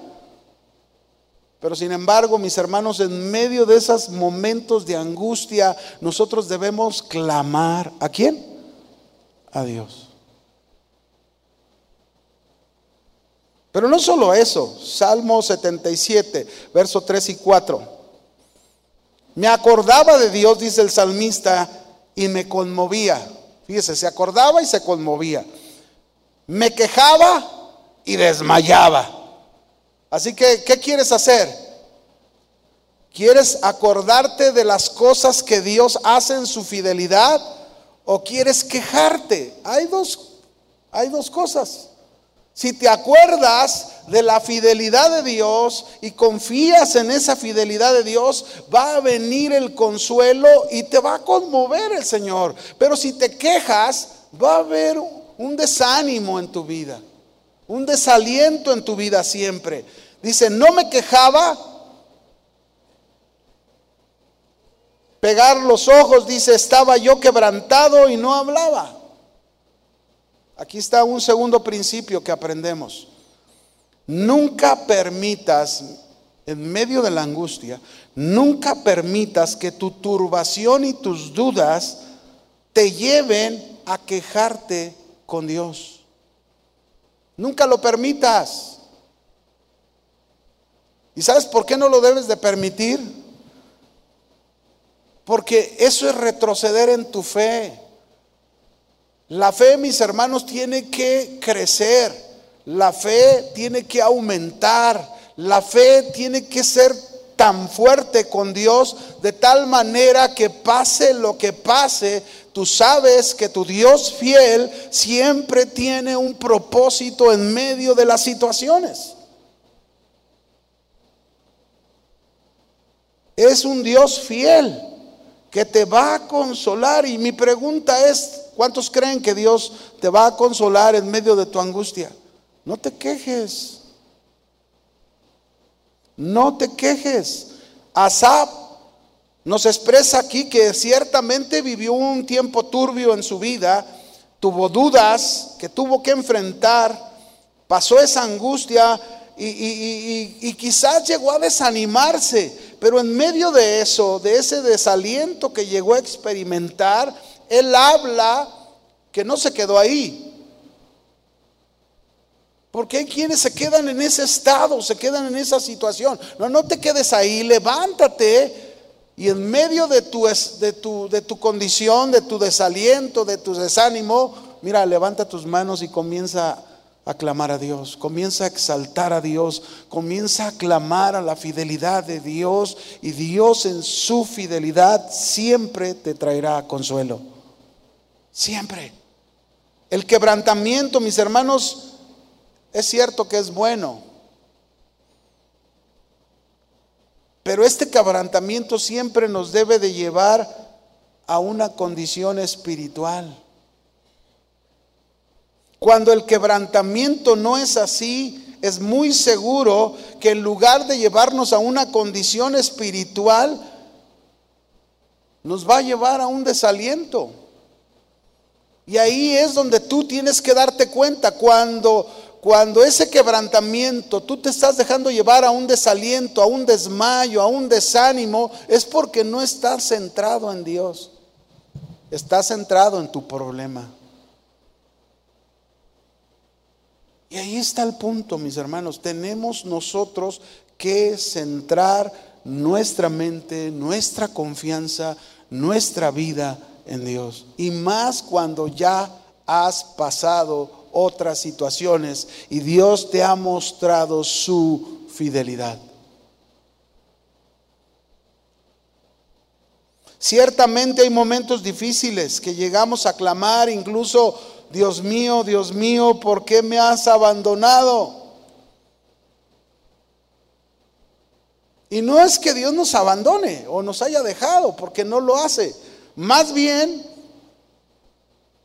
Pero sin embargo, mis hermanos, en medio de esos momentos de angustia, nosotros debemos clamar. ¿A quién? A Dios. Pero no solo eso, Salmo 77, versos 3 y 4. Me acordaba de Dios, dice el salmista, y me conmovía. Fíjese, se acordaba y se conmovía. Me quejaba y desmayaba. Así que, ¿qué quieres hacer? ¿Quieres acordarte de las cosas que Dios hace en su fidelidad o quieres quejarte? Hay dos, hay dos cosas. Si te acuerdas de la fidelidad de Dios y confías en esa fidelidad de Dios, va a venir el consuelo y te va a conmover el Señor. Pero si te quejas, va a haber un desánimo en tu vida, un desaliento en tu vida siempre. Dice, no me quejaba. Pegar los ojos, dice, estaba yo quebrantado y no hablaba. Aquí está un segundo principio que aprendemos. Nunca permitas, en medio de la angustia, nunca permitas que tu turbación y tus dudas te lleven a quejarte con Dios. Nunca lo permitas. ¿Y sabes por qué no lo debes de permitir? Porque eso es retroceder en tu fe. La fe, mis hermanos, tiene que crecer. La fe tiene que aumentar, la fe tiene que ser tan fuerte con Dios de tal manera que pase lo que pase, tú sabes que tu Dios fiel siempre tiene un propósito en medio de las situaciones. Es un Dios fiel que te va a consolar y mi pregunta es, ¿cuántos creen que Dios te va a consolar en medio de tu angustia? No te quejes. No te quejes. Asap nos expresa aquí que ciertamente vivió un tiempo turbio en su vida, tuvo dudas que tuvo que enfrentar, pasó esa angustia y, y, quizás llegó a desanimarse, pero en medio de eso, de ese desaliento que llegó a experimentar, él habla que no se quedó ahí, porque hay quienes se quedan en ese estado, se quedan en esa situación. No, no te quedes ahí, levántate y en medio de tu, de tu, de tu condición, de tu desaliento, de tu desánimo, mira, levanta tus manos y comienza a clamar a Dios, comienza a exaltar a Dios, comienza a clamar a la fidelidad de Dios y Dios en su fidelidad siempre te traerá consuelo. Siempre. El quebrantamiento, mis hermanos, es cierto que es bueno, pero este quebrantamiento siempre nos debe de llevar a una condición espiritual. Cuando el quebrantamiento no es así, es muy seguro que en lugar de llevarnos a una condición espiritual, nos va a llevar a un desaliento. Y ahí es donde tú tienes que darte cuenta cuando cuando ese quebrantamiento tú te estás dejando llevar a un desaliento, a un desmayo, a un desánimo, es porque no estás centrado en Dios. Estás centrado en tu problema. Y ahí está el punto, mis hermanos. Tenemos nosotros que centrar nuestra mente, nuestra confianza, nuestra vida en Dios. Y más cuando ya has pasado otras situaciones y Dios te ha mostrado su fidelidad. Ciertamente hay momentos difíciles que llegamos a clamar, incluso, Dios mío, Dios mío, ¿por qué me has abandonado? Y no es que Dios nos abandone o nos haya dejado, porque no lo hace. Más bien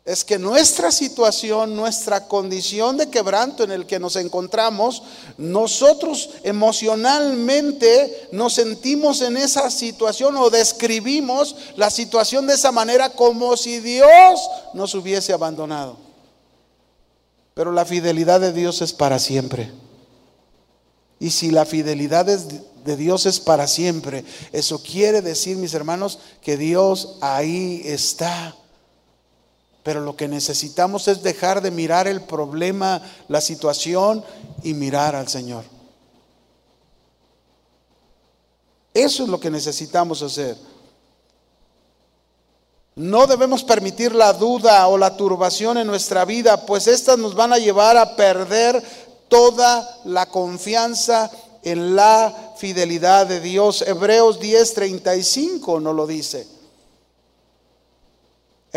es que nuestra situación, nuestra condición de quebranto en el que nos encontramos, nosotros emocionalmente nos sentimos en esa situación o describimos la situación de esa manera como si Dios nos hubiese abandonado. Pero la fidelidad de Dios es para siempre. Y si la fidelidad de Dios es para siempre, eso quiere decir, mis hermanos, que Dios ahí está pero lo que necesitamos es dejar de mirar el problema, la situación y mirar al Señor. Eso es lo que necesitamos hacer. No debemos permitir la duda o la turbación en nuestra vida, pues estas nos van a llevar a perder toda la confianza en la fidelidad de Dios. Hebreos 10:35 nos lo dice.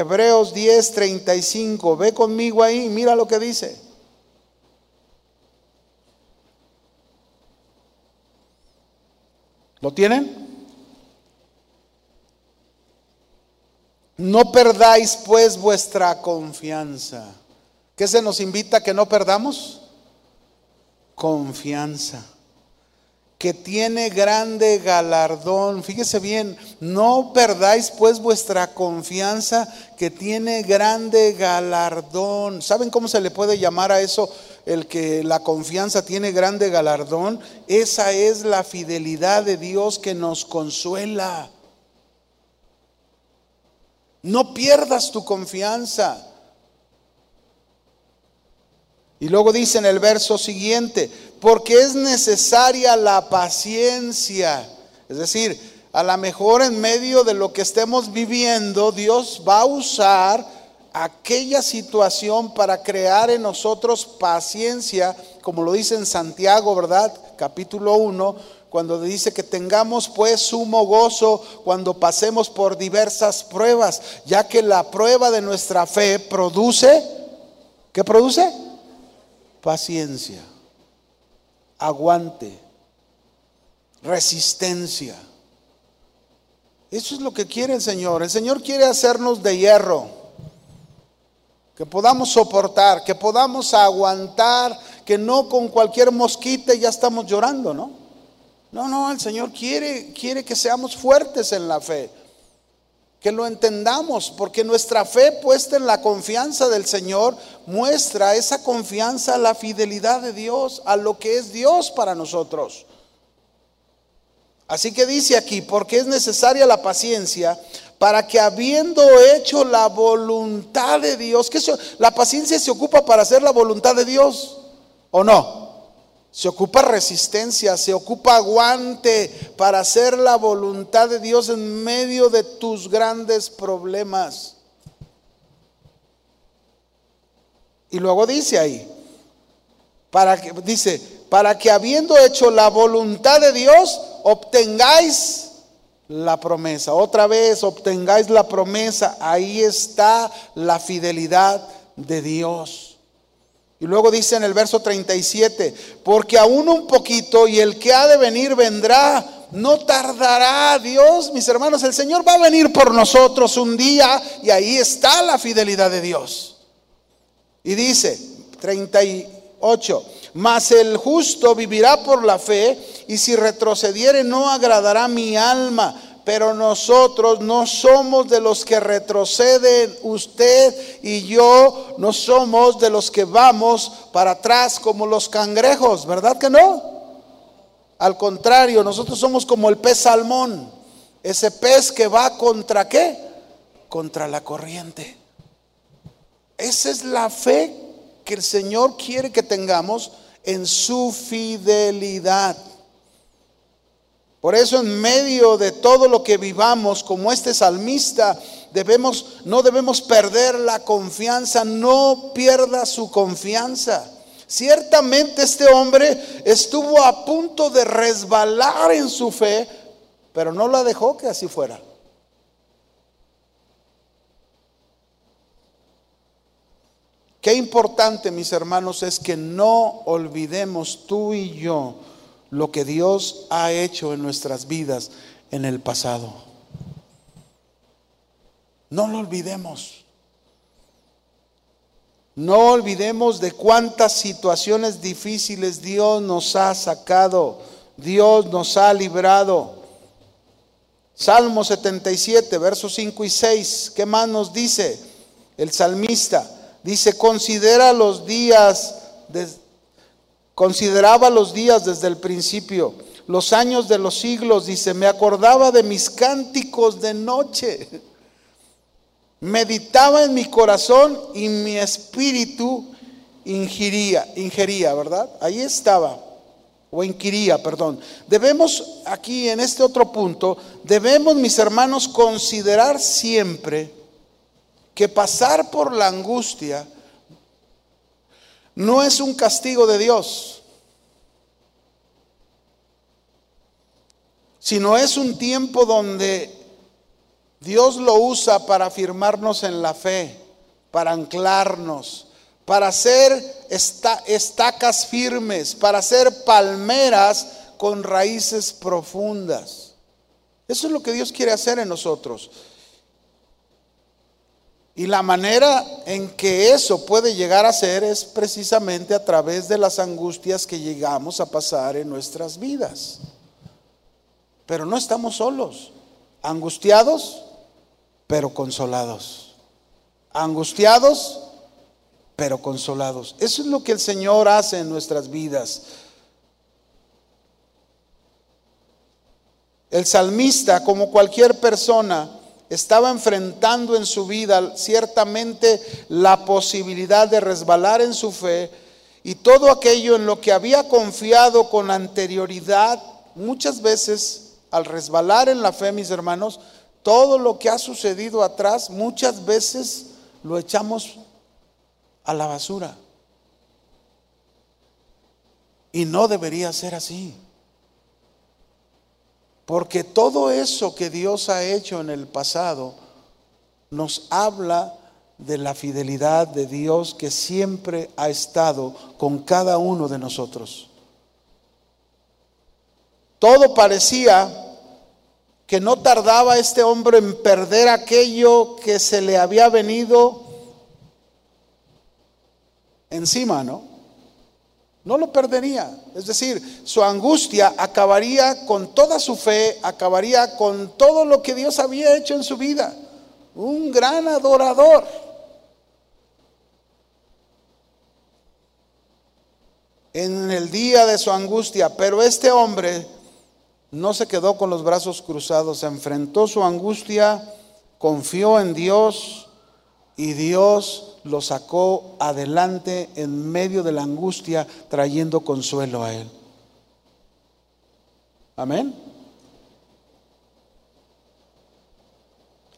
Hebreos 10:35, ve conmigo ahí, mira lo que dice. ¿Lo tienen? No perdáis pues vuestra confianza. ¿Qué se nos invita a que no perdamos? Confianza. Que tiene grande galardón. Fíjese bien, no perdáis pues vuestra confianza que tiene grande galardón. ¿Saben cómo se le puede llamar a eso? El que la confianza tiene grande galardón. Esa es la fidelidad de Dios que nos consuela. No pierdas tu confianza. Y luego dice en el verso siguiente, porque es necesaria la paciencia. Es decir, a lo mejor en medio de lo que estemos viviendo, Dios va a usar aquella situación para crear en nosotros paciencia, como lo dice en Santiago, ¿verdad? Capítulo 1, cuando dice que tengamos pues sumo gozo cuando pasemos por diversas pruebas, ya que la prueba de nuestra fe produce, ¿qué produce? Paciencia, aguante, resistencia. Eso es lo que quiere el Señor. El Señor quiere hacernos de hierro, que podamos soportar, que podamos aguantar, que no con cualquier mosquita ya estamos llorando, ¿no? No, no, el Señor quiere, quiere que seamos fuertes en la fe, que lo entendamos, porque nuestra fe puesta en la confianza del Señor muestra esa confianza, la fidelidad de Dios, a lo que es Dios para nosotros. Así que dice aquí, porque es necesaria la paciencia para que habiendo hecho la voluntad de Dios, que la paciencia se ocupa para hacer la voluntad de Dios, ¿o no? Se ocupa resistencia, se ocupa aguante para hacer la voluntad de Dios en medio de tus grandes problemas. Y luego dice ahí, para que dice, para que habiendo hecho la voluntad de Dios, obtengáis la promesa. Otra vez, obtengáis la promesa. Ahí está la fidelidad de Dios. Y luego dice en el verso 37, porque aún un poquito y el que ha de venir vendrá, no tardará Dios, mis hermanos, el Señor va a venir por nosotros un día y ahí está la fidelidad de Dios. Y dice 38, mas el justo vivirá por la fe y si retrocediere no agradará mi alma pero nosotros no somos de los que retroceden. Usted y yo no somos de los que vamos para atrás como los cangrejos, ¿verdad que no? Al contrario, nosotros somos como el pez salmón, ese pez que va contra qué? Contra la corriente. Esa es la fe que el Señor quiere que tengamos en su fidelidad. Por eso en medio de todo lo que vivamos como este salmista, debemos no debemos perder la confianza, no pierda su confianza. Ciertamente este hombre estuvo a punto de resbalar en su fe, pero no la dejó que así fuera. Qué importante, mis hermanos, es que no olvidemos tú y yo lo que Dios ha hecho en nuestras vidas en el pasado. No lo olvidemos. No olvidemos de cuántas situaciones difíciles Dios nos ha sacado, Dios nos ha librado. Salmo 77, versos 5 y 6, ¿qué más nos dice el salmista? Dice, considera los días de, Consideraba los días desde el principio, los años de los siglos, dice, me acordaba de mis cánticos de noche. Meditaba en mi corazón y mi espíritu ingería, ingería, ¿verdad? Ahí estaba, o inquiría, perdón. Debemos, aquí en este otro punto, debemos, mis hermanos, considerar siempre que pasar por la angustia no es un castigo de Dios, sino es un tiempo donde Dios lo usa para afirmarnos en la fe, para anclarnos, para hacer estacas firmes, para hacer palmeras con raíces profundas. Eso es lo que Dios quiere hacer en nosotros. Y la manera en que eso puede llegar a ser es precisamente a través de las angustias que llegamos a pasar en nuestras vidas. Pero no estamos solos, angustiados, pero consolados. Angustiados, pero consolados. Eso es lo que el Señor hace en nuestras vidas. El salmista, como cualquier persona, estaba enfrentando en su vida ciertamente la posibilidad de resbalar en su fe y todo aquello en lo que había confiado con anterioridad, muchas veces al resbalar en la fe, mis hermanos, todo lo que ha sucedido atrás, muchas veces lo echamos a la basura. Y no debería ser así. Porque todo eso que Dios ha hecho en el pasado nos habla de la fidelidad de Dios que siempre ha estado con cada uno de nosotros. Todo parecía que no tardaba este hombre en perder aquello que se le había venido encima, ¿no? No lo perdería. Es decir, su angustia acabaría con toda su fe, acabaría con todo lo que Dios había hecho en su vida. Un gran adorador. En el día de su angustia, pero este hombre no se quedó con los brazos cruzados, enfrentó su angustia, confió en Dios y Dios lo sacó adelante en medio de la angustia, trayendo consuelo a él. Amén.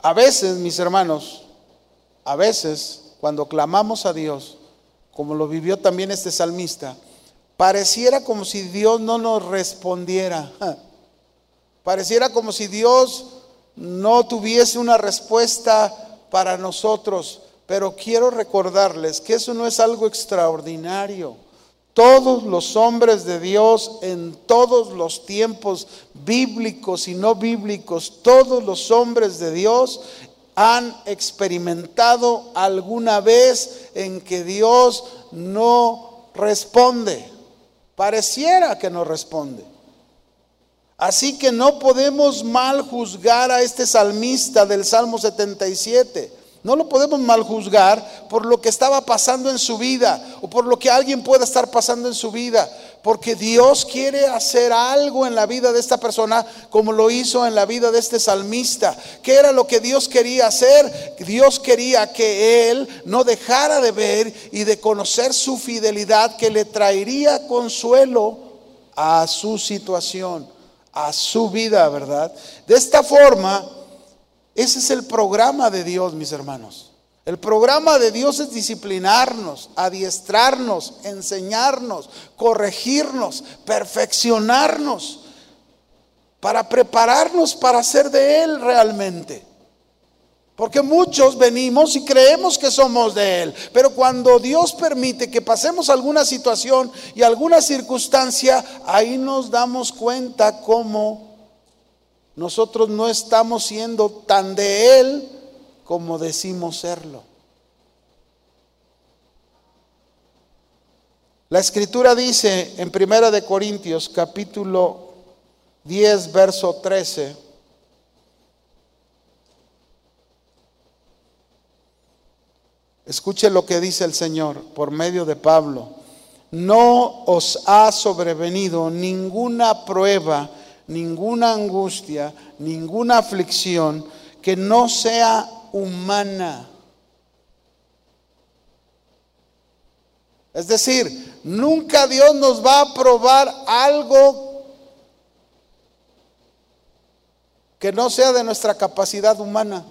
A veces, mis hermanos, a veces, cuando clamamos a Dios, como lo vivió también este salmista, pareciera como si Dios no nos respondiera. Pareciera como si Dios no tuviese una respuesta para nosotros. Pero quiero recordarles que eso no es algo extraordinario. Todos los hombres de Dios en todos los tiempos bíblicos y no bíblicos, todos los hombres de Dios han experimentado alguna vez en que Dios no responde. Pareciera que no responde. Así que no podemos mal juzgar a este salmista del Salmo 77 no lo podemos mal juzgar por lo que estaba pasando en su vida o por lo que alguien pueda estar pasando en su vida, porque Dios quiere hacer algo en la vida de esta persona como lo hizo en la vida de este salmista. ¿Qué era lo que Dios quería hacer? Dios quería que él no dejara de ver y de conocer su fidelidad que le traería consuelo a su situación, a su vida, ¿verdad? De esta forma, ese es el programa de Dios, mis hermanos. El programa de Dios es disciplinarnos, adiestrarnos, enseñarnos, corregirnos, perfeccionarnos, para prepararnos para ser de Él realmente. Porque muchos venimos y creemos que somos de Él, pero cuando Dios permite que pasemos alguna situación y alguna circunstancia, ahí nos damos cuenta cómo nosotros no estamos siendo tan de Él como decimos serlo. La escritura dice en Primera de Corintios capítulo 10 verso 13 Escuche lo que dice el Señor por medio de Pablo. No os ha sobrevenido ninguna prueba ninguna angustia, ninguna aflicción que no sea humana. Es decir, nunca Dios nos va a probar algo que no sea de nuestra capacidad humana.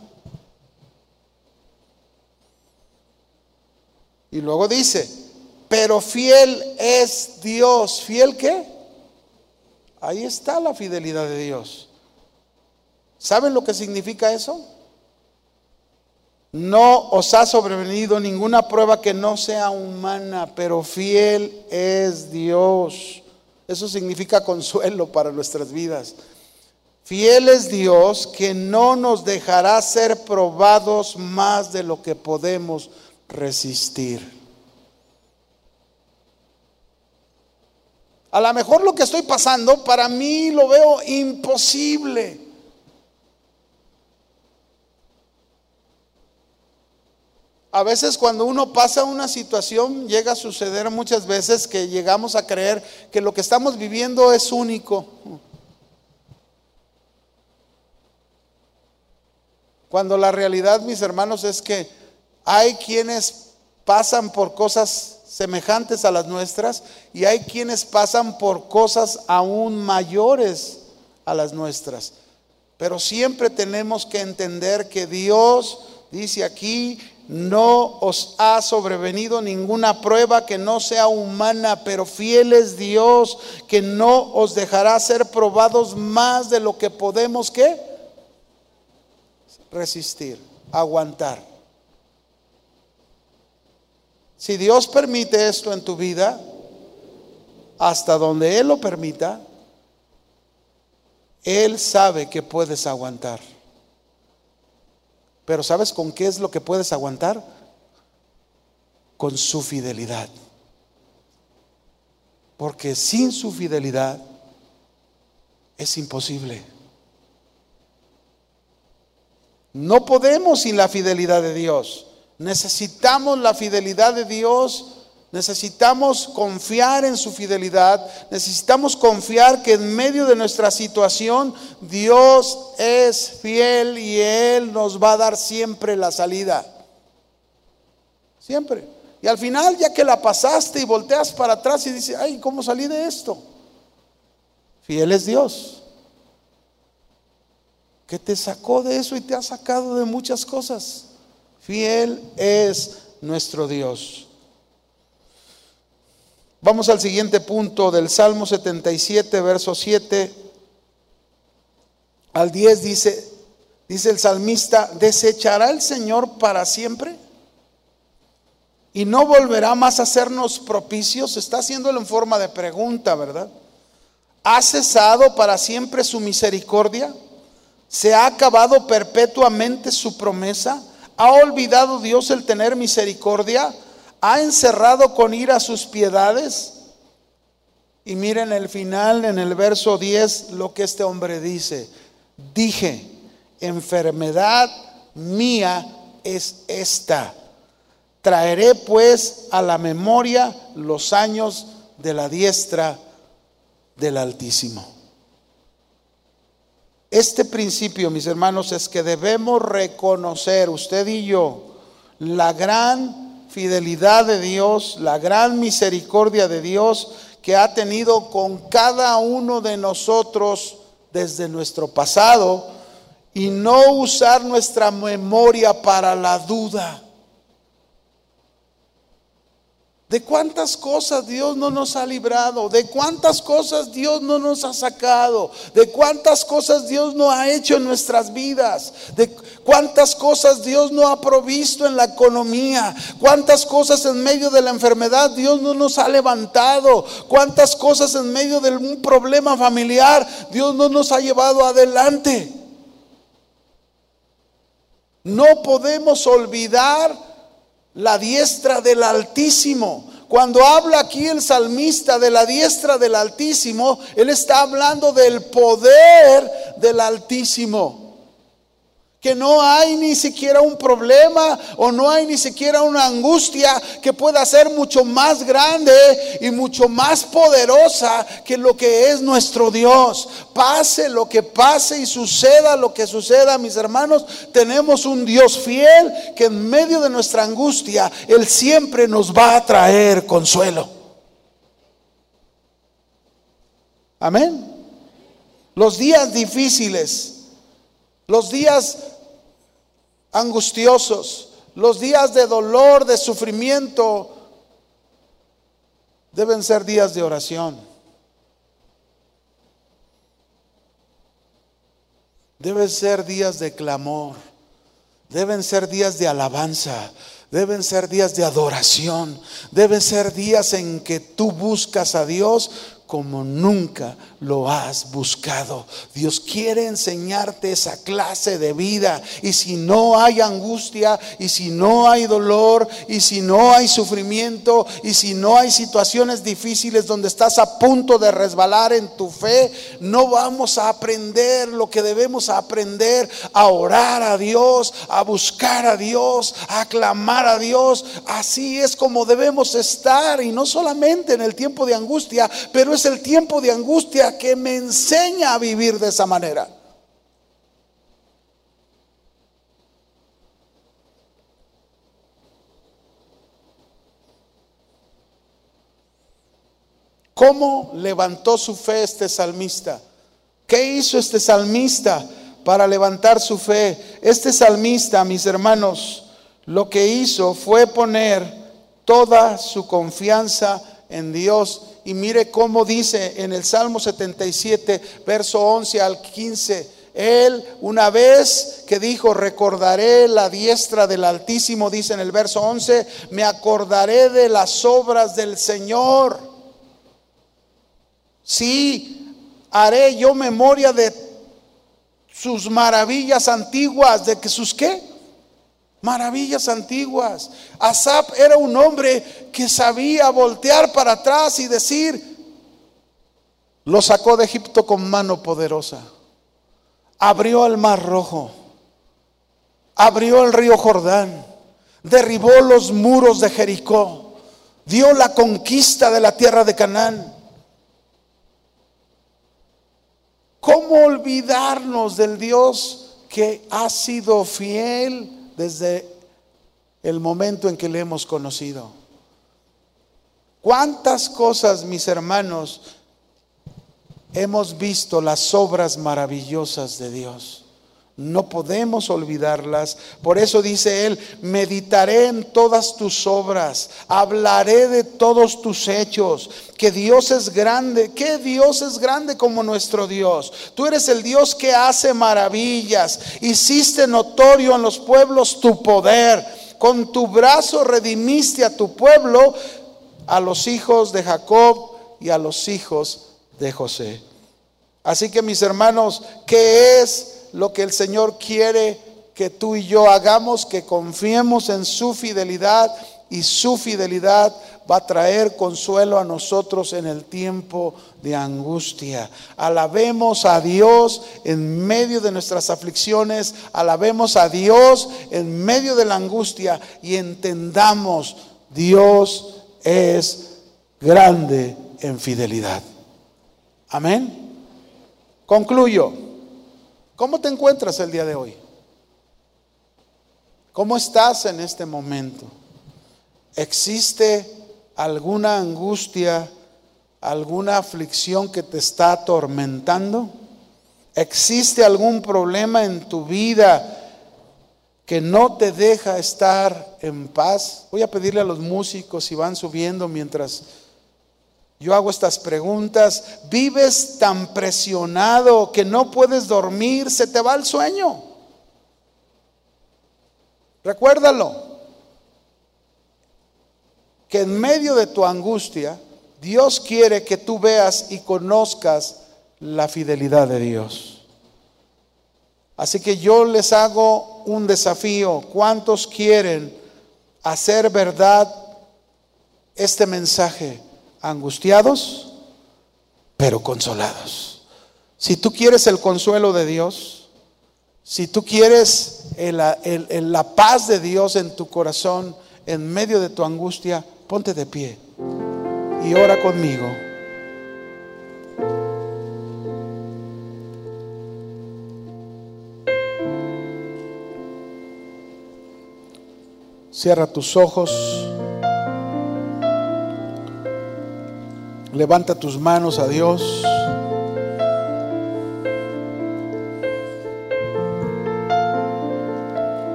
Y luego dice, pero fiel es Dios. ¿Fiel qué? Ahí está la fidelidad de Dios. ¿Saben lo que significa eso? No os ha sobrevenido ninguna prueba que no sea humana, pero fiel es Dios. Eso significa consuelo para nuestras vidas. Fiel es Dios que no nos dejará ser probados más de lo que podemos resistir. A lo mejor lo que estoy pasando para mí lo veo imposible. A veces cuando uno pasa una situación llega a suceder muchas veces que llegamos a creer que lo que estamos viviendo es único. Cuando la realidad, mis hermanos, es que hay quienes pasan por cosas semejantes a las nuestras y hay quienes pasan por cosas aún mayores a las nuestras. Pero siempre tenemos que entender que Dios dice aquí, no os ha sobrevenido ninguna prueba que no sea humana, pero fiel es Dios que no os dejará ser probados más de lo que podemos que resistir, aguantar. Si Dios permite esto en tu vida, hasta donde Él lo permita, Él sabe que puedes aguantar. Pero ¿sabes con qué es lo que puedes aguantar? Con su fidelidad. Porque sin su fidelidad es imposible. No podemos sin la fidelidad de Dios. Necesitamos la fidelidad de Dios. Necesitamos confiar en su fidelidad. Necesitamos confiar que en medio de nuestra situación Dios es fiel y Él nos va a dar siempre la salida. Siempre. Y al final, ya que la pasaste y volteas para atrás y dices, ay, ¿cómo salí de esto? Fiel es Dios que te sacó de eso y te ha sacado de muchas cosas. Fiel es nuestro Dios. Vamos al siguiente punto del Salmo 77, verso 7 al 10 dice, dice el salmista, ¿desechará el Señor para siempre? ¿Y no volverá más a hacernos propicios? Está haciéndolo en forma de pregunta, ¿verdad? ¿Ha cesado para siempre su misericordia? ¿Se ha acabado perpetuamente su promesa? ¿Ha olvidado Dios el tener misericordia? ¿Ha encerrado con ira sus piedades? Y miren el final, en el verso 10, lo que este hombre dice. Dije, enfermedad mía es esta. Traeré pues a la memoria los años de la diestra del Altísimo. Este principio, mis hermanos, es que debemos reconocer, usted y yo, la gran fidelidad de Dios, la gran misericordia de Dios que ha tenido con cada uno de nosotros desde nuestro pasado y no usar nuestra memoria para la duda. De cuántas cosas Dios no nos ha librado, de cuántas cosas Dios no nos ha sacado, de cuántas cosas Dios no ha hecho en nuestras vidas, de cuántas cosas Dios no ha provisto en la economía, cuántas cosas en medio de la enfermedad Dios no nos ha levantado, cuántas cosas en medio de un problema familiar Dios no nos ha llevado adelante. No podemos olvidar la diestra del Altísimo. Cuando habla aquí el salmista de la diestra del Altísimo, él está hablando del poder del Altísimo que no hay ni siquiera un problema o no hay ni siquiera una angustia que pueda ser mucho más grande y mucho más poderosa que lo que es nuestro Dios. Pase lo que pase y suceda lo que suceda, mis hermanos, tenemos un Dios fiel que en medio de nuestra angustia, Él siempre nos va a traer consuelo. Amén. Los días difíciles, los días angustiosos, Los días de dolor, de sufrimiento, deben ser días de oración. Deben ser días de clamor. Deben ser días de alabanza. Deben ser días de adoración. Deben ser días en que tú buscas a Dios como nunca lo has buscado. Dios quiere enseñarte esa clase de vida. Y si no hay angustia, y si no hay dolor, y si no hay sufrimiento, y si no hay situaciones difíciles donde estás a punto de resbalar en tu fe, no vamos a aprender lo que debemos aprender, a orar a Dios, a buscar a Dios, a clamar a Dios. Así es como debemos estar, y no solamente en el tiempo de angustia, pero es el tiempo de angustia que me enseña a vivir de esa manera. ¿Cómo levantó su fe este salmista? ¿Qué hizo este salmista para levantar su fe? Este salmista, mis hermanos, lo que hizo fue poner toda su confianza en Dios y mire cómo dice en el Salmo 77, verso 11 al 15. Él una vez que dijo, recordaré la diestra del Altísimo, dice en el verso 11, me acordaré de las obras del Señor. Sí, haré yo memoria de sus maravillas antiguas, de que sus qué? Maravillas antiguas. Asap era un hombre que sabía voltear para atrás y decir, lo sacó de Egipto con mano poderosa. Abrió el mar rojo. Abrió el río Jordán. Derribó los muros de Jericó. Dio la conquista de la tierra de Canaán. ¿Cómo olvidarnos del Dios que ha sido fiel? Desde el momento en que le hemos conocido. ¿Cuántas cosas, mis hermanos, hemos visto las obras maravillosas de Dios? No podemos olvidarlas. Por eso dice él, meditaré en todas tus obras, hablaré de todos tus hechos, que Dios es grande, que Dios es grande como nuestro Dios. Tú eres el Dios que hace maravillas, hiciste notorio en los pueblos tu poder, con tu brazo redimiste a tu pueblo, a los hijos de Jacob y a los hijos de José. Así que mis hermanos, ¿qué es? Lo que el Señor quiere que tú y yo hagamos, que confiemos en su fidelidad y su fidelidad va a traer consuelo a nosotros en el tiempo de angustia. Alabemos a Dios en medio de nuestras aflicciones, alabemos a Dios en medio de la angustia y entendamos, Dios es grande en fidelidad. Amén. Concluyo. ¿Cómo te encuentras el día de hoy? ¿Cómo estás en este momento? ¿Existe alguna angustia, alguna aflicción que te está atormentando? ¿Existe algún problema en tu vida que no te deja estar en paz? Voy a pedirle a los músicos si van subiendo mientras yo hago estas preguntas. Vives tan presionado que no puedes dormir, se te va el sueño. Recuérdalo. Que en medio de tu angustia, Dios quiere que tú veas y conozcas la fidelidad de Dios. Así que yo les hago un desafío. ¿Cuántos quieren hacer verdad este mensaje? Angustiados, pero consolados. Si tú quieres el consuelo de Dios, si tú quieres la paz de Dios en tu corazón, en medio de tu angustia, ponte de pie y ora conmigo. Cierra tus ojos. Levanta tus manos a Dios.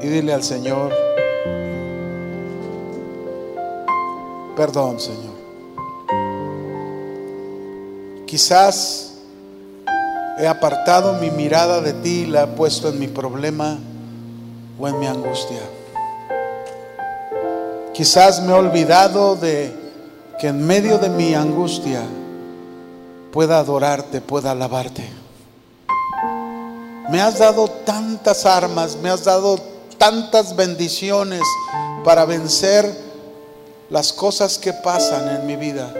Y dile al Señor, perdón Señor. Quizás he apartado mi mirada de ti y la he puesto en mi problema o en mi angustia. Quizás me he olvidado de que en medio de mi angustia pueda adorarte, pueda alabarte. Me has dado tantas armas, me has dado tantas bendiciones para vencer las cosas que pasan en mi vida.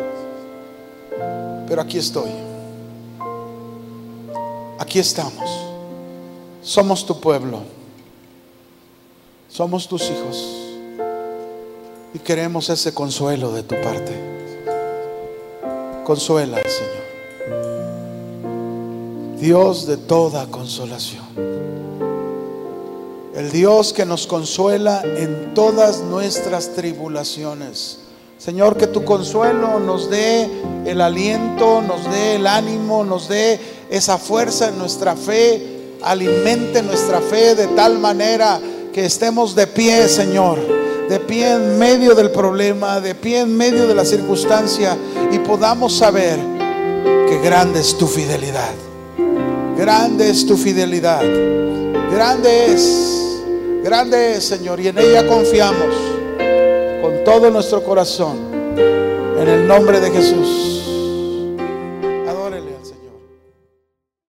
Pero aquí estoy. Aquí estamos. Somos tu pueblo. Somos tus hijos. Y queremos ese consuelo de tu parte. Consuela, Señor. Dios de toda consolación. El Dios que nos consuela en todas nuestras tribulaciones. Señor, que tu consuelo nos dé el aliento, nos dé el ánimo, nos dé esa fuerza en nuestra fe, alimente nuestra fe de tal manera que estemos de pie, Señor de pie en medio del problema, de pie en medio de la circunstancia y podamos saber que grande es tu fidelidad. Grande es tu fidelidad. Grande es, grande es, Señor, y en ella confiamos con todo nuestro corazón. En el nombre de Jesús.